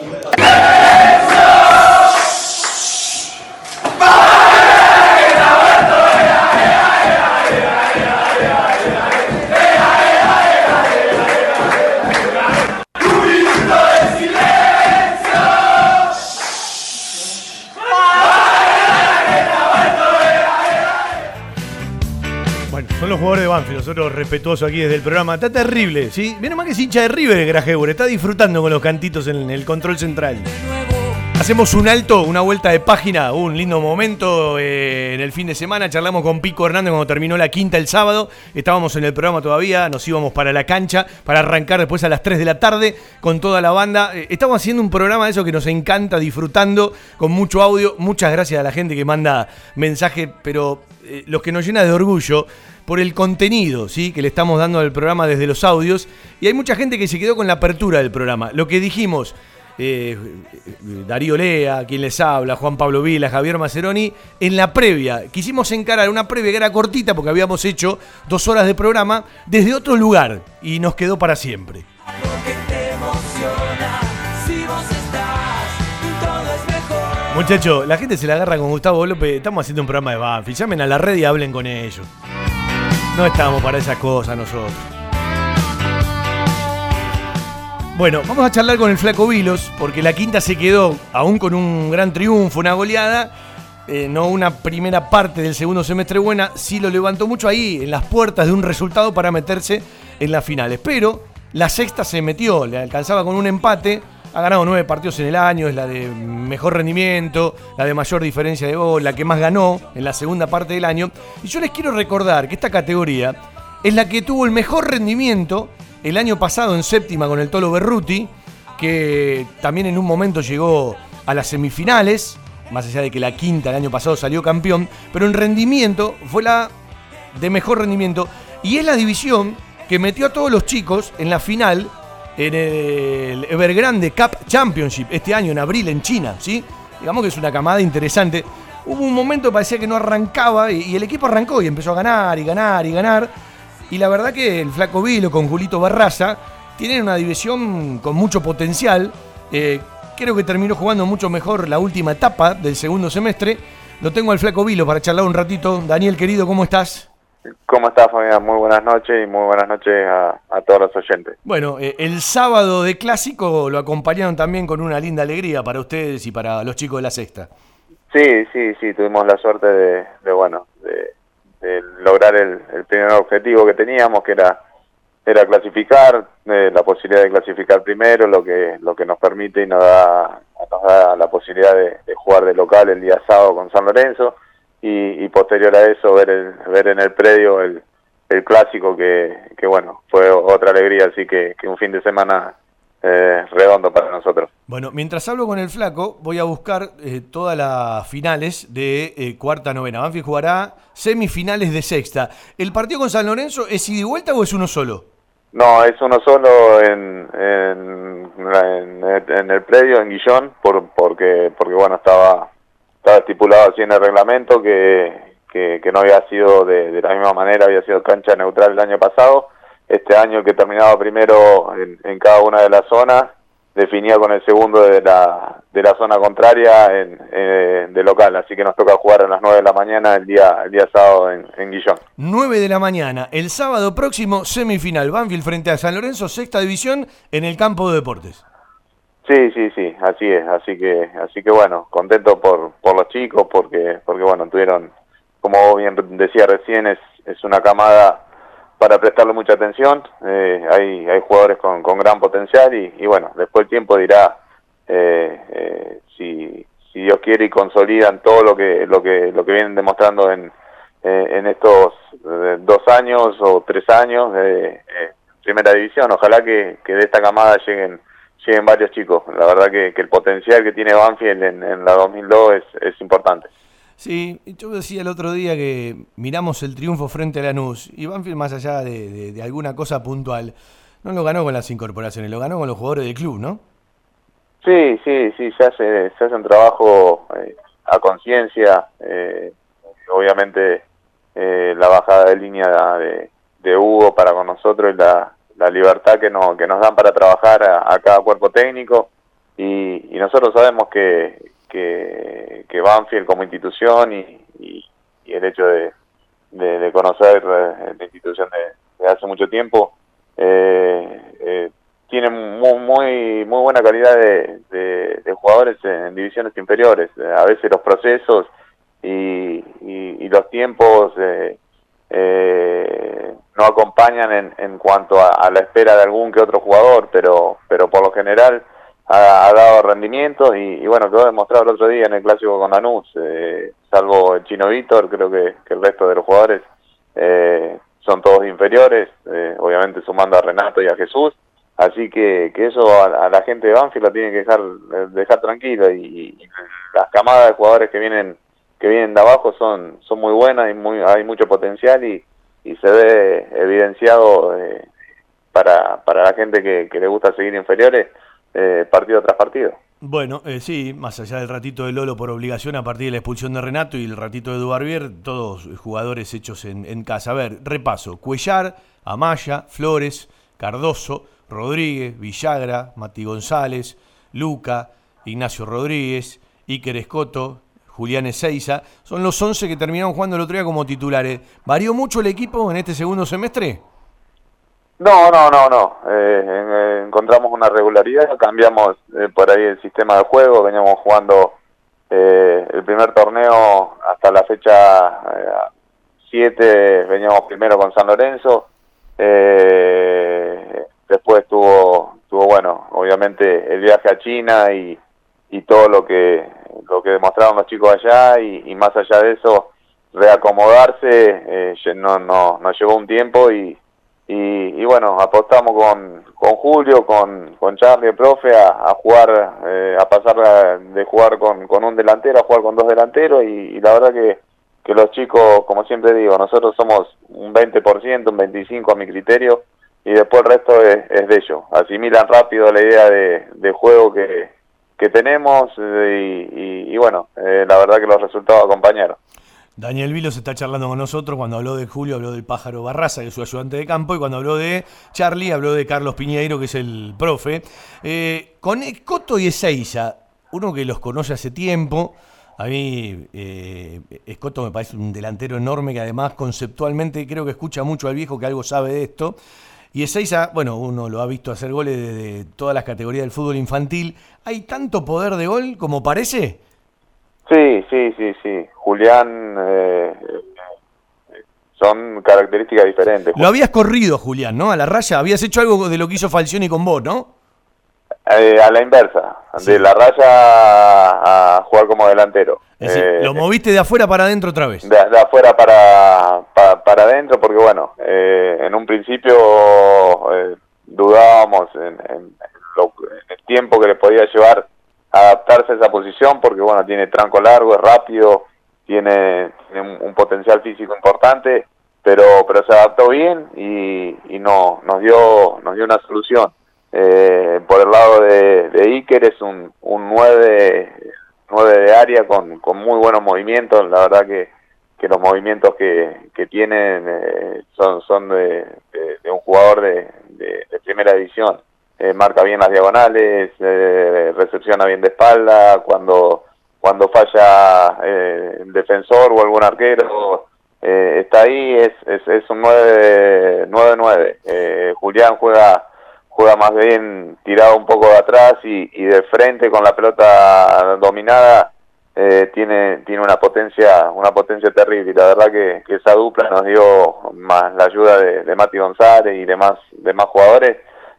Banfield, nosotros respetuosos aquí desde el programa. Está terrible, ¿sí? Menos mal que es hincha de River, Grajebuer. Está disfrutando con los cantitos en el control central. Hacemos un alto, una vuelta de página, un lindo momento eh, en el fin de semana. Charlamos con Pico Hernández cuando terminó la quinta el sábado. Estábamos en el programa todavía, nos íbamos para la cancha para arrancar después a las 3 de la tarde con toda la banda. Eh, estamos haciendo un programa de eso que nos encanta, disfrutando, con mucho audio. Muchas gracias a la gente que manda mensaje, pero eh, los que nos llena de orgullo por el contenido ¿sí? que le estamos dando al programa desde los audios. Y hay mucha gente que se quedó con la apertura del programa. Lo que dijimos, eh, Darío Lea, quien les habla, Juan Pablo Vila, Javier Maceroni, en la previa. Quisimos encarar una previa que era cortita porque habíamos hecho dos horas de programa desde otro lugar y nos quedó para siempre. Muchachos, la gente se la agarra con Gustavo López. Estamos haciendo un programa de Banfield. Llamen a la red y hablen con ellos. No estamos para esas cosas nosotros. Bueno, vamos a charlar con el Flaco Vilos, porque la quinta se quedó, aún con un gran triunfo, una goleada, eh, no una primera parte del segundo semestre buena, sí lo levantó mucho ahí, en las puertas de un resultado para meterse en las finales. Pero la sexta se metió, le alcanzaba con un empate, ha ganado nueve partidos en el año, es la de mejor rendimiento, la de mayor diferencia de gol, la que más ganó en la segunda parte del año. Y yo les quiero recordar que esta categoría es la que tuvo el mejor rendimiento el año pasado en séptima con el Tolo Berruti, que también en un momento llegó a las semifinales, más allá de que la quinta el año pasado salió campeón, pero en rendimiento fue la de mejor rendimiento y es la división que metió a todos los chicos en la final en el Evergrande Cup Championship este año en abril en China, ¿sí? Digamos que es una camada interesante. Hubo un momento que parecía que no arrancaba y, el equipo arrancó y empezó a ganar y ganar y ganar. Y la verdad que el Flaco Vilo con Julito Barraza tienen una división con mucho potencial. Eh, creo que terminó jugando mucho mejor la última etapa del segundo semestre. Lo tengo al Flaco Vilo para charlar un ratito. Daniel, querido, ¿cómo estás? ¿Cómo estás, familia? Muy buenas noches y muy buenas noches a, a todos los oyentes. Bueno, eh, el sábado de clásico lo acompañaron también con una linda alegría para ustedes y para los chicos de la sexta. Sí, sí, sí, tuvimos la suerte de, de bueno, de, de lograr el, el primer objetivo que teníamos, que era era clasificar, eh, la posibilidad de clasificar primero, lo que lo que nos permite y nos da nos da la posibilidad de, de jugar de local el día sábado con San Lorenzo y, y posterior a eso ver el, ver en el predio el, el clásico que, que bueno fue otra alegría, así que, que un fin de semana eh, redondo para nosotros. Bueno, mientras hablo con el flaco, voy a buscar eh, todas las finales de eh, cuarta novena. Banfield jugará semifinales de sexta. ¿El partido con San Lorenzo es ida y vuelta o es uno solo? No, es uno solo en, en, en, en el predio, en Guillón, por, porque, porque bueno, estaba, estaba estipulado así en el reglamento que, que, que no había sido de, de la misma manera, había sido cancha neutral el año pasado. Este año que terminaba primero en, en cada una de las zonas definía con el segundo de la, de la zona contraria en, de local, así que nos toca jugar a las 9 de la mañana el día, el día sábado en, en Guillón. 9 de la mañana, el sábado próximo, semifinal. Banfield frente a San Lorenzo, sexta división, en el campo de deportes. Sí, sí, sí, así es, así que, así que bueno, contento por, por los chicos, porque, porque bueno, tuvieron, como bien decía recién, es, es una camada para prestarle mucha atención, eh, hay, hay jugadores con, con gran potencial y, y bueno, después el tiempo dirá eh, eh, si, si Dios quiere y consolidan todo lo que, lo que, lo que vienen demostrando en, eh, en estos eh, dos años o tres años de eh, primera división, ojalá que, que de esta camada lleguen lleguen varios chicos. La verdad que, que el potencial que tiene Banfield en, en la 2002 es, es importante. Sí, yo decía el otro día que miramos el triunfo frente a Lanús y Banfield más allá de, de- de alguna cosa puntual, no lo ganó con las incorporaciones, lo ganó con los jugadores del club, ¿no? Sí, sí, sí, se hace, se hace un trabajo eh, a conciencia. eh, obviamente eh, la bajada de línea de, de Hugo para con nosotros y la, la libertad que, no, que nos dan para trabajar a, cada cuerpo técnico. Y, y nosotros sabemos que, que, que Banfield como institución y, y- el hecho de, de, conocer eh, la institución de, hace mucho tiempo, eh, eh, tiene muy, muy muy buena calidad de, de- jugadores en divisiones inferiores. A veces los procesos y, y- y los tiempos eh, eh, no acompañan en, en cuanto a, a la espera de algún que otro jugador, pero pero por lo general ha, dado rendimientos y, y bueno, quedó demostrado el otro día en el clásico con Lanús, eh, salvo el chino Víctor, creo que, el resto de los jugadores eh, son todos inferiores, eh, obviamente sumando a Renato y a Jesús, así que, que eso a, a la gente de Banfield la tiene que dejar eh, dejar tranquila y, y las camadas de jugadores que vienen que vienen de abajo son son muy buenas y muy hay mucho potencial y, y se ve evidenciado eh, para para la gente que, que le gusta seguir inferiores eh, partido tras partido. Bueno, eh, sí, más allá del ratito de Lolo por obligación a partir de la expulsión de Renato y el ratito de Dubarbier, todos jugadores hechos en, en casa. A ver, repaso. Cuellar, Amaya, Flores, Cardoso, Rodríguez, Villagra, Mati González, Luca, Ignacio Rodríguez, Iker Escoto, Julián Ezeiza. Son los 11 que terminaron jugando el otro día como titulares. ¿Varió mucho el equipo en este segundo semestre? No, no, no, no. Eh, eh, encontramos una regularidad, cambiamos eh, por ahí el sistema de juego, veníamos jugando eh, el primer torneo hasta la fecha 7, veníamos primero con San Lorenzo, eh, después tuvo, tuvo, bueno, obviamente el viaje a China y, y todo lo que, lo que demostraron los chicos allá y, más allá de eso, reacomodarse, eh, no, no, nos llevó un tiempo y, y, y bueno, apostamos con, con Julio, con, con Charlie, el profe, a, jugar, eh, a pasar de jugar con, con un delantero a jugar con dos delanteros y, la verdad que, que los chicos, como siempre digo, nosotros somos un 20%, un 25% a mi criterio y después el resto es, es de ellos. Asimilan rápido la idea de, de juego que, que tenemos eh, y, bueno, eh, la verdad que los resultados acompañaron. Daniel Vilos está charlando con nosotros. Cuando habló de Julio, habló del pájaro Barraza, que es su ayudante de campo. Y cuando habló de Charlie, habló de Carlos Piñeiro, que es el profe. Eh, con Escoto y Ezeiza, uno que los conoce hace tiempo. A mí, eh, Escoto me parece un delantero enorme que además conceptualmente creo que escucha mucho al viejo que algo sabe de esto. Y Ezeiza, bueno, uno lo ha visto hacer goles desde todas las categorías del fútbol infantil. ¿Hay tanto poder de gol como parece? Sí, sí, sí, sí. Julián eh, eh, son características diferentes. Lo habías corrido, Julián, ¿no? A la raya. Habías hecho algo de lo que hizo Falcioni con vos, ¿no? Eh, a la inversa, de la raya a, a jugar como delantero. Es decir, Eh, lo moviste de afuera para adentro otra vez. de, de afuera para, pa- para adentro, porque bueno, eh, en un principio eh, dudábamos en, en lo- en el tiempo que le podía llevar adaptarse a esa posición, porque bueno, tiene tranco largo, es rápido, tiene, tiene un, un potencial físico importante, pero pero se adaptó bien y, y no nos dio nos dio una solución. Eh, por el lado de, de Iker es un, un 9, 9 de área con, con muy buenos movimientos, la verdad que, que los movimientos que, que tienen eh, son, son de, de- un jugador de, de- primera división. Eh, marca bien las diagonales, eh, recepciona bien de espalda, cuando, cuando falla el defensor o algún arquero, está ahí, es, es, es un 9-9. Eh, Julián juega juega más bien tirado un poco de atrás y, y de frente con la pelota dominada eh, tiene tiene una potencia una potencia terrible. La verdad que, esa dupla nos dio más la ayuda de, Mati González y demás demás jugadores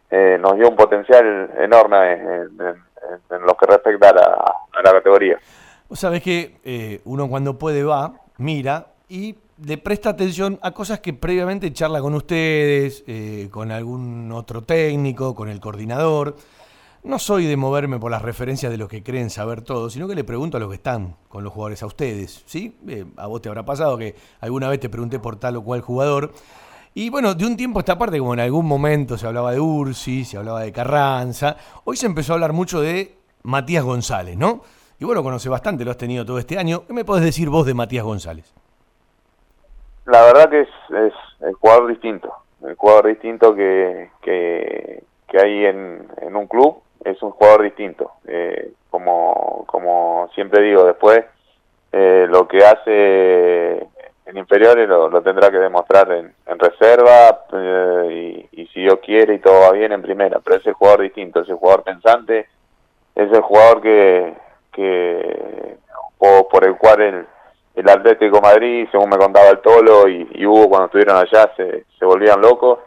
eh, nos dio un potencial enorme en, en- en lo que respecta a la, a la categoría. Vos sabés que eh, uno cuando puede va, mira y le presta atención a cosas que previamente charla con ustedes, eh, con algún otro técnico, con el coordinador. No soy de moverme por las referencias de los que creen saber todo, sino que le pregunto a los que están con los jugadores, a ustedes, ¿sí? Eh, a vos te habrá pasado que alguna vez te pregunté por tal o cual jugador. Y bueno, de un tiempo a esta parte, como en algún momento se hablaba de Ursi, se hablaba de Carranza, hoy se empezó a hablar mucho de Matías González, ¿no? Y bueno, conoce bastante, lo has tenido todo este año. ¿Qué me podés decir vos de Matías González? La verdad que es, es el jugador distinto, el jugador distinto que, que, que hay en, en un club, es un jugador distinto. Eh, como, como siempre digo, después eh, lo que hace en inferiores lo, tendrá que demostrar en, en reserva eh, y, y si Dios quiere y todo va bien en primera, pero es el jugador distinto, es el jugador pensante, es el jugador que, que o por el cual el, el Atlético Madrid, según me contaba el Tolo y, Hugo cuando estuvieron allá, se, se volvían locos,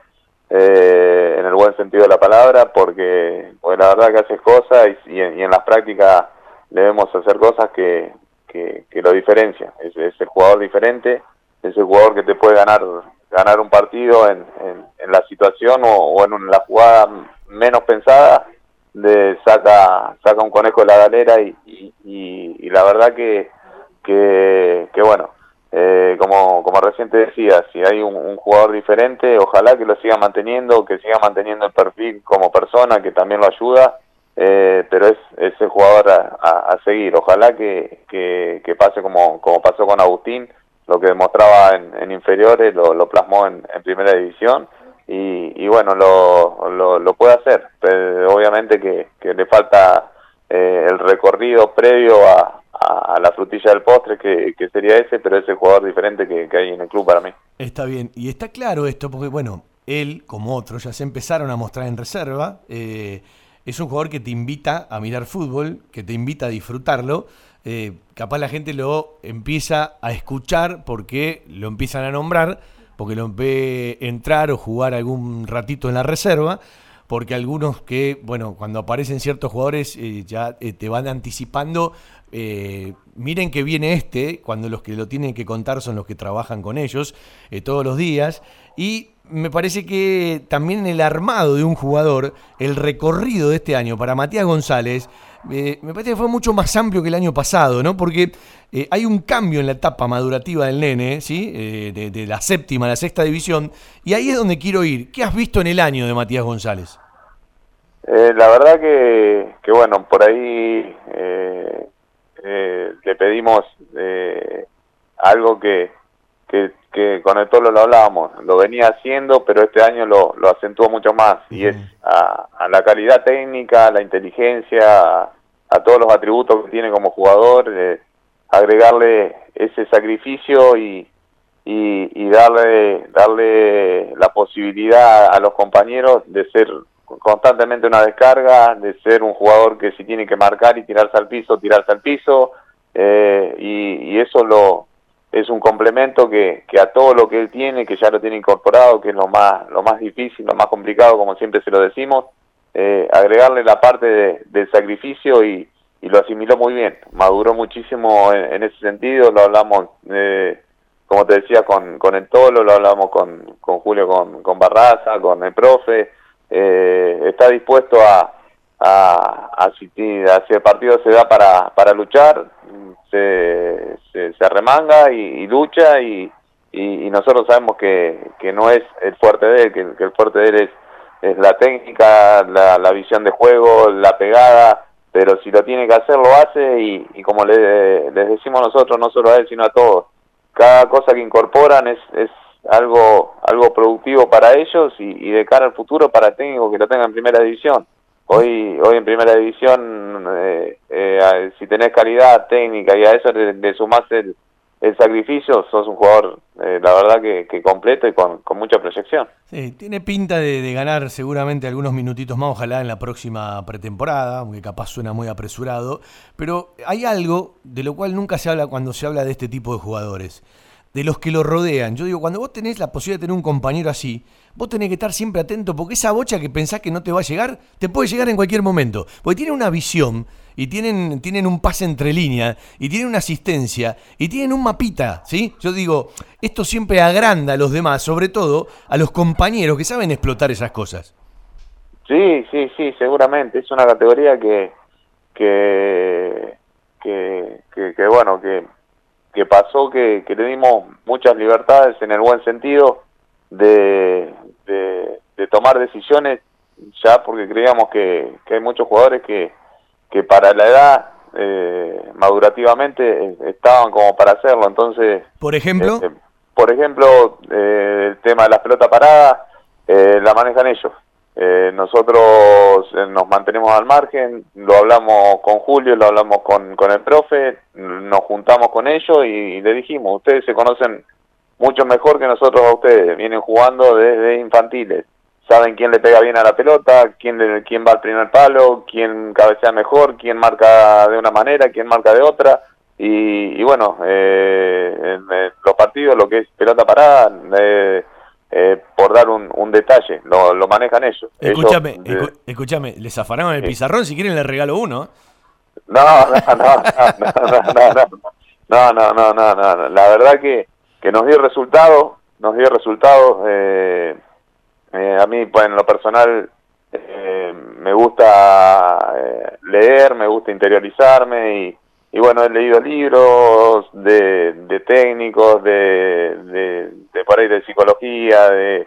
eh, en el buen sentido de la palabra, porque, la verdad que haces cosas y, en, y en las prácticas debemos hacer cosas que, que, que lo diferencian. Es, el jugador diferente, es el jugador que te puede ganar ganar un partido en, en, la situación o, en una jugada menos pensada de saca saca un conejo de la galera y, y, y- y la verdad que que, que bueno eh, como como recién te decía si hay un, jugador diferente ojalá que lo siga manteniendo que siga manteniendo el perfil como persona que también lo ayuda eh, pero es, es el jugador a, a- seguir ojalá que, que, pase como como pasó con Agustín lo que demostraba en, en inferiores lo, lo plasmó en, en primera división y, y bueno, lo, lo, lo puede hacer. Pero obviamente que, que le falta eh, el recorrido previo a, a, la frutilla del postre, que, que sería ese, pero es el jugador diferente que, que hay en el club para mí. Está bien, y está claro esto porque, bueno, él, como otros, ya se empezaron a mostrar en reserva. eh, es un jugador que te invita a mirar fútbol, que te invita a disfrutarlo. eh, capaz la gente lo empieza a escuchar porque lo empiezan a nombrar, porque lo ve entrar o jugar algún ratito en la reserva. Porque algunos que, bueno, cuando aparecen ciertos jugadores eh, ya eh, te van anticipando eh, miren que viene este, cuando los que lo tienen que contar son los que trabajan con ellos todos los días. Y me parece que también el armado de un jugador, el recorrido de este año para Matías González, eh, me parece que fue mucho más amplio que el año pasado, ¿no? Porque eh, hay un cambio en la etapa madurativa del nene, ¿sí? Eh, de, la séptima a la sexta división. Y ahí es donde quiero ir. ¿Qué has visto en el año de Matías González? Eh, la verdad que, que bueno, por ahí eh, le pedimos algo que, que, que con el Tolo lo hablábamos, lo venía haciendo, pero este año lo, lo acentuó mucho más. Y es a, a la calidad técnica, a la inteligencia, a, a todos los atributos que tiene como jugador, eh, agregarle ese sacrificio y, y, y darle darle la posibilidad a los compañeros de ser constantemente una descarga, de ser un jugador que si tiene que marcar y tirarse al piso, tirarse al piso, eh, y, y eso lo es un complemento que, que a todo lo que él tiene, que ya lo tiene incorporado, que es lo más lo más difícil, lo más complicado, como siempre se lo decimos, eh, agregarle la parte de- del sacrificio y, y lo asimiló muy bien, maduró muchísimo en, ese sentido, lo hablamos, eh, como te decía, con, con el Tolo, lo hablamos con, con Julio, con, con Barraza, con el profe, eh, está dispuesto a, a, a si, ti- a el partido se da para, para luchar, se, se, arremanga y, lucha y, y, nosotros sabemos que, que no es el fuerte de él, que, el fuerte de él es, es la técnica, la, visión de juego, la pegada, pero si lo tiene que hacer lo hace y, como le, les decimos nosotros, no solo a él, sino a todos, cada cosa que incorporan es, es algo algo productivo para ellos y, y de cara al futuro para el técnico que lo tenga en primera división. Hoy hoy en primera división, eh, eh, si tenés calidad técnica y a eso le, le sumás el, sacrificio, sos un jugador, eh, la verdad que, completo y con, mucha proyección. Sí, tiene pinta de ganar seguramente algunos minutitos más, ojalá en la próxima pretemporada, aunque capaz suena muy apresurado. Pero hay algo de lo cual nunca se habla cuando se habla de este tipo de jugadores, de los que lo rodean. Yo digo, cuando vos tenés la posibilidad de tener un compañero así, vos tenés que estar siempre atento porque esa bocha que pensás que no te va a llegar, te puede llegar en cualquier momento. Porque tiene una visión y tienen, tienen un pase entre líneas y tienen una asistencia y tienen un mapita, ¿sí? Yo digo, esto siempre agranda a los demás, sobre todo a los compañeros que saben explotar esas cosas. Sí, sí, sí, seguramente. Es una categoría que, que, que, que, bueno, que, que pasó, que, que le dimos muchas libertades en el buen sentido de, de, de tomar decisiones, ya porque creíamos que, que hay muchos jugadores que, que para la edad eh, madurativamente estaban como para hacerlo. Entonces, Por ejemplo, este, por ejemplo, eh, el tema de la pelota parada eh, la manejan ellos. Eh, nosotros eh, nos mantenemos al margen, lo hablamos con Julio, lo hablamos con, con el profe, nos juntamos con ellos y, le dijimos, ustedes se conocen mucho mejor que nosotros a ustedes, vienen jugando desde infantiles, saben quién le pega bien a la pelota, quién, quién va al primer palo, quién cabecea mejor, quién marca de una manera, quién marca de otra. Y, y bueno, eh, en, los partidos, lo que es pelota parada, eh, eh, por dar un, un detalle, lo, lo manejan ellos. Ellos, escúchame, eh, escu- escúchame, les zafanaron el pizarrón, si quieren les regalo uno. No, no, no, no, no, no, no, no, no, no, no. La verdad que, que nos dio resultados, nos dio resultados. Eh, eh, a mí, pues en lo personal, eh, me gusta eh, leer, me gusta interiorizarme y, y bueno, he leído libros de, de técnicos, de, de, de por de psicología, de,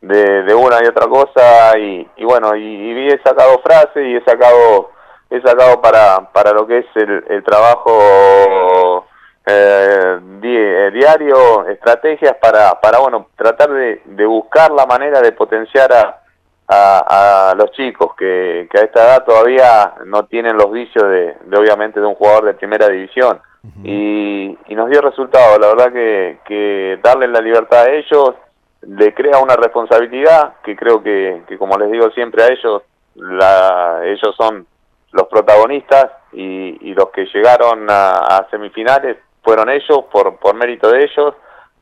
de, una y otra cosa y, y bueno, y, y he sacado frases y he sacado he sacado para, para lo que es el, el trabajo eh, eh, diario, estrategias para, para bueno, tratar de, de buscar la manera de potenciar a, a, a los chicos que, que a esta edad todavía no tienen los vicios de, de obviamente de un jugador de primera división. Y, y nos dio resultado. La verdad que, que darle la libertad a ellos le crea una responsabilidad que creo que, que como les digo siempre a ellos la, ellos son los protagonistas y, y los que llegaron a, a semifinales fueron ellos por, por mérito de ellos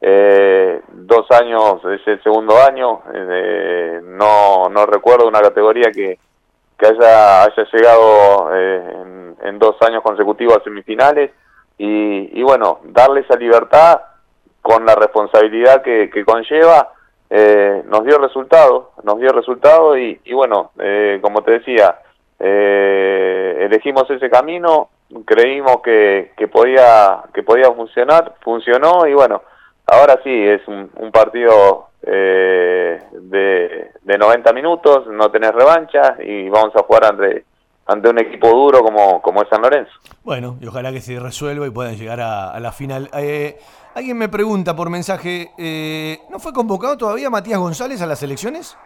eh, dos años es el segundo año eh, no no recuerdo una categoría que que haya haya llegado eh, en, dos años consecutivos a semifinales. Y, y bueno darle esa libertad con la responsabilidad que, que conlleva eh, nos dio resultado nos dio resultado y, y bueno eh, como te decía eh, elegimos ese camino creímos que, que podía que podía funcionar funcionó y bueno ahora sí es un, un partido eh, de, de 90 minutos no tenés revancha y vamos a jugar ante ante un equipo duro como, como es San Lorenzo Bueno, y ojalá que se resuelva y puedan llegar a, a la final. Eh, alguien me pregunta por mensaje, eh, ¿no fue convocado todavía Matías González a las elecciones?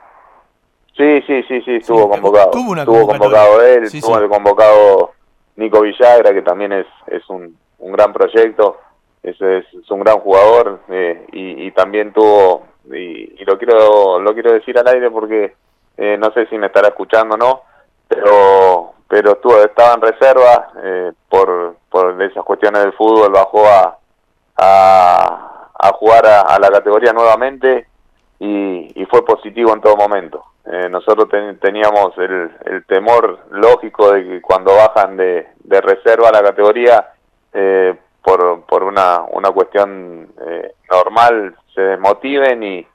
Sí, sí, sí, sí, estuvo convocado. tuvo una estuvo convocado él, Sí, estuvo sí. convocado Nico Villagra, que también es, es un, un gran proyecto, es, es, un gran jugador eh, y, y también tuvo, y, y lo quiero lo quiero decir al aire porque eh, no sé si me estará escuchando o no, pero pero estuvo, estaba en reserva eh, por, por esas cuestiones del fútbol, bajó a, a, a jugar a, la categoría nuevamente y, y fue positivo en todo momento. Eh, nosotros ten- teníamos el, el temor lógico de que cuando bajan de, de reserva a la categoría, eh, por, por una, una cuestión eh, normal, se desmotiven y,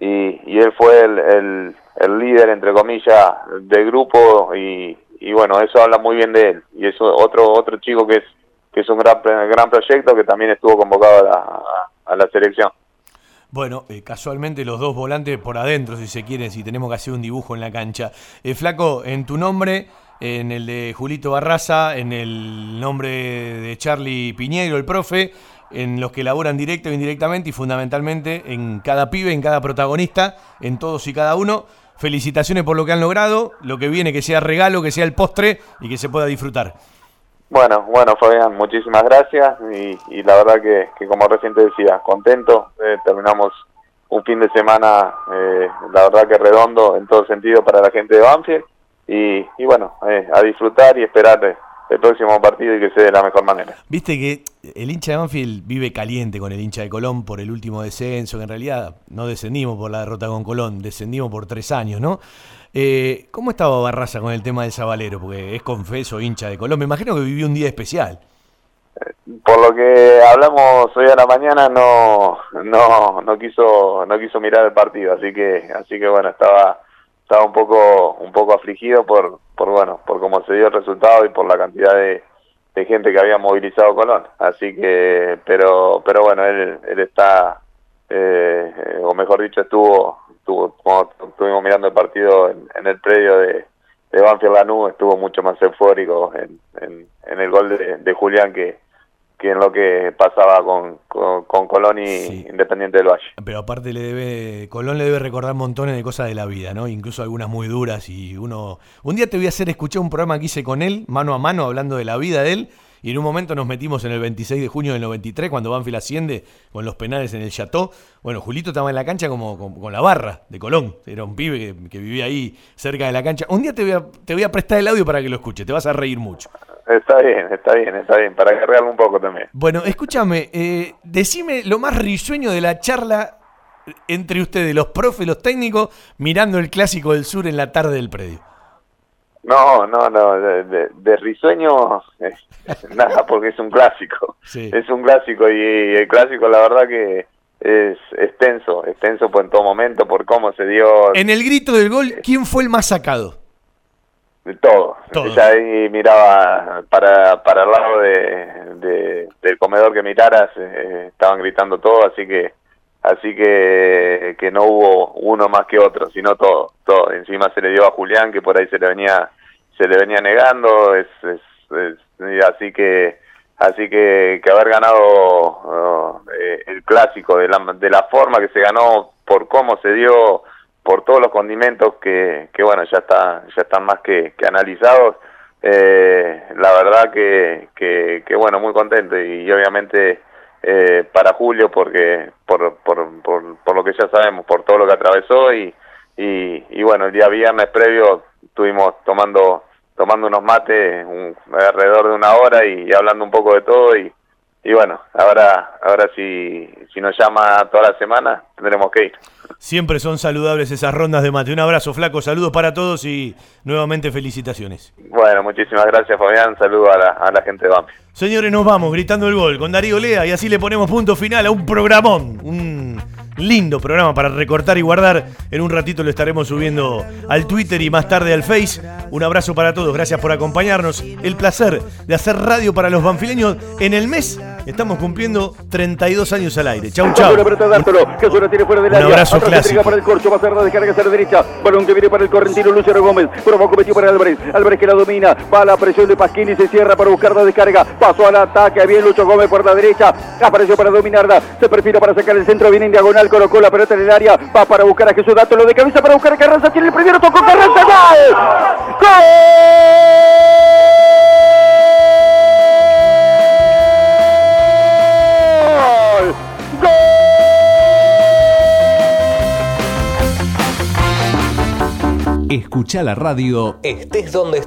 y, él fue el, el, líder, entre comillas, del grupo y, y bueno, eso habla muy bien de él. Y eso otro otro chico que es que es un gran, gran proyecto que también estuvo convocado a la, a la selección. Bueno, eh, casualmente los dos volantes por adentro, si se quiere, si tenemos que hacer un dibujo en la cancha. Eh, Flaco, en tu nombre, en el de Julito Barraza, en el nombre de Charlie Piñeiro, el profe, en los que laburan directo e indirectamente y fundamentalmente en cada pibe, en cada protagonista, en todos y cada uno. Felicitaciones por lo que han logrado, lo que viene que sea regalo, que sea el postre y que se pueda disfrutar. Bueno, bueno, Fabián, muchísimas gracias y, y la verdad que, que como recién te decía, contento. Eh, terminamos un fin de semana, eh, la verdad que redondo en todo sentido para la gente de Banfield y, y bueno, eh, a disfrutar y esperar el próximo partido y que se dé de la mejor manera. Viste que el hincha de Banfield vive caliente con el hincha de Colón por el último descenso, que en realidad no descendimos por la derrota con Colón, descendimos por tres años, ¿no? Eh, ¿Cómo estaba Barraza con el tema del Zabalero? Porque es confeso hincha de Colón. Me imagino que vivió un día especial. Por lo que hablamos hoy a la mañana no no no quiso no quiso mirar el partido, así que así que bueno, estaba estaba un poco un poco afligido por por bueno, por cómo se dio el resultado y por la cantidad de, de gente que había movilizado Colón. Así que pero pero bueno, él él está eh, o mejor dicho estuvo estuvo cuando estuvimos mirando el partido en, en el predio de Banfield Lanús estuvo mucho más eufórico en, en, en el gol de, de Julián que, que en lo que pasaba con, con, con Colón y Independiente del Valle. Pero aparte le debe, Colón le debe recordar montones de cosas de la vida, ¿no? Incluso algunas muy duras y uno... Un día te voy a hacer escuchar un programa que hice con él, mano a mano, hablando de la vida de él, y en un momento nos metimos en el 26 de junio del 93, cuando Banfield asciende con los penales en el Chateau. Bueno, Julito estaba en la cancha como, con la barra de Colón. Era un pibe que, que vivía ahí cerca de la cancha. Un día te voy, a, te voy a prestar el audio para que lo escuches, te vas a reír mucho. Está bien, está bien, está bien, para cargarlo un poco también. Bueno, escúchame, eh, decime lo más risueño de la charla entre ustedes, los profes, los técnicos, mirando el clásico del sur en la tarde del predio. No, no, no, de, de- de risueño eh, nada, porque es un clásico. Sí. Es un clásico y el clásico la verdad que es extenso, extenso por en todo momento, por cómo se dio En el grito del gol, ¿quién fue el más sacado? de todo. Todo. Ya ahí miraba para, para el lado de, de- del comedor que miraras, eh, estaban gritando todo, así que así que, que no hubo uno más que otro, sino todo, todo. Encima se le dio a Julián, que por ahí se le venía se le venía negando, es, es- así que así que, que haber ganado oh, eh, el clásico de la, de la forma que se ganó, por cómo se dio, por todos los condimentos que, que bueno, ya está ya están más que, que analizados. Eh, la verdad que, que, que, bueno, muy contento y, obviamente eh, para Julio porque por, por, por, por lo que ya sabemos, por todo lo que atravesó y, y, y bueno, el día viernes previo estuvimos tomando tomando unos mates un- alrededor de una hora y, hablando un poco de todo y, y bueno, ahora ahora si, si nos llama toda la semana tendremos que ir. Siempre son saludables esas rondas de mate. Un abrazo, flaco, saludos para todos y nuevamente felicitaciones. Bueno, muchísimas gracias Fabián, saludo a la, a la gente de Bambi. Señores, nos vamos gritando el gol con Darío Lea y así le ponemos punto final a un programón. Un lindo programa para recortar y guardar. En un ratito lo estaremos subiendo al Twitter y más tarde al Face. Un abrazo para todos, gracias por acompañarnos. El placer de hacer radio para los banfileños en el mes. Estamos cumpliendo 32 años al aire. Chau, chau. Buena pelota de Arturo, que suena tiene fuera del Un abrazo clásico. para el corcho, va a la descarga hacia la derecha. Balón que viene para el correntino Luciano Gómez. Abajo metió para Álvarez. Álvarez que la domina. Va a la presión de Pasquini, se cierra para buscar la descarga. Pasó al ataque. Bien Lucho Gómez por la derecha. Apareció para dominarla. Se perfila para sacar el centro. Viene en diagonal. Colocó la pelota en el área. Va para buscar a Jesús Dato. Lo de cabeza para buscar a Carranza. Tiene el primero. Tocó Carranza. ¡Gol! ¡Gol! Escucha la radio Estés donde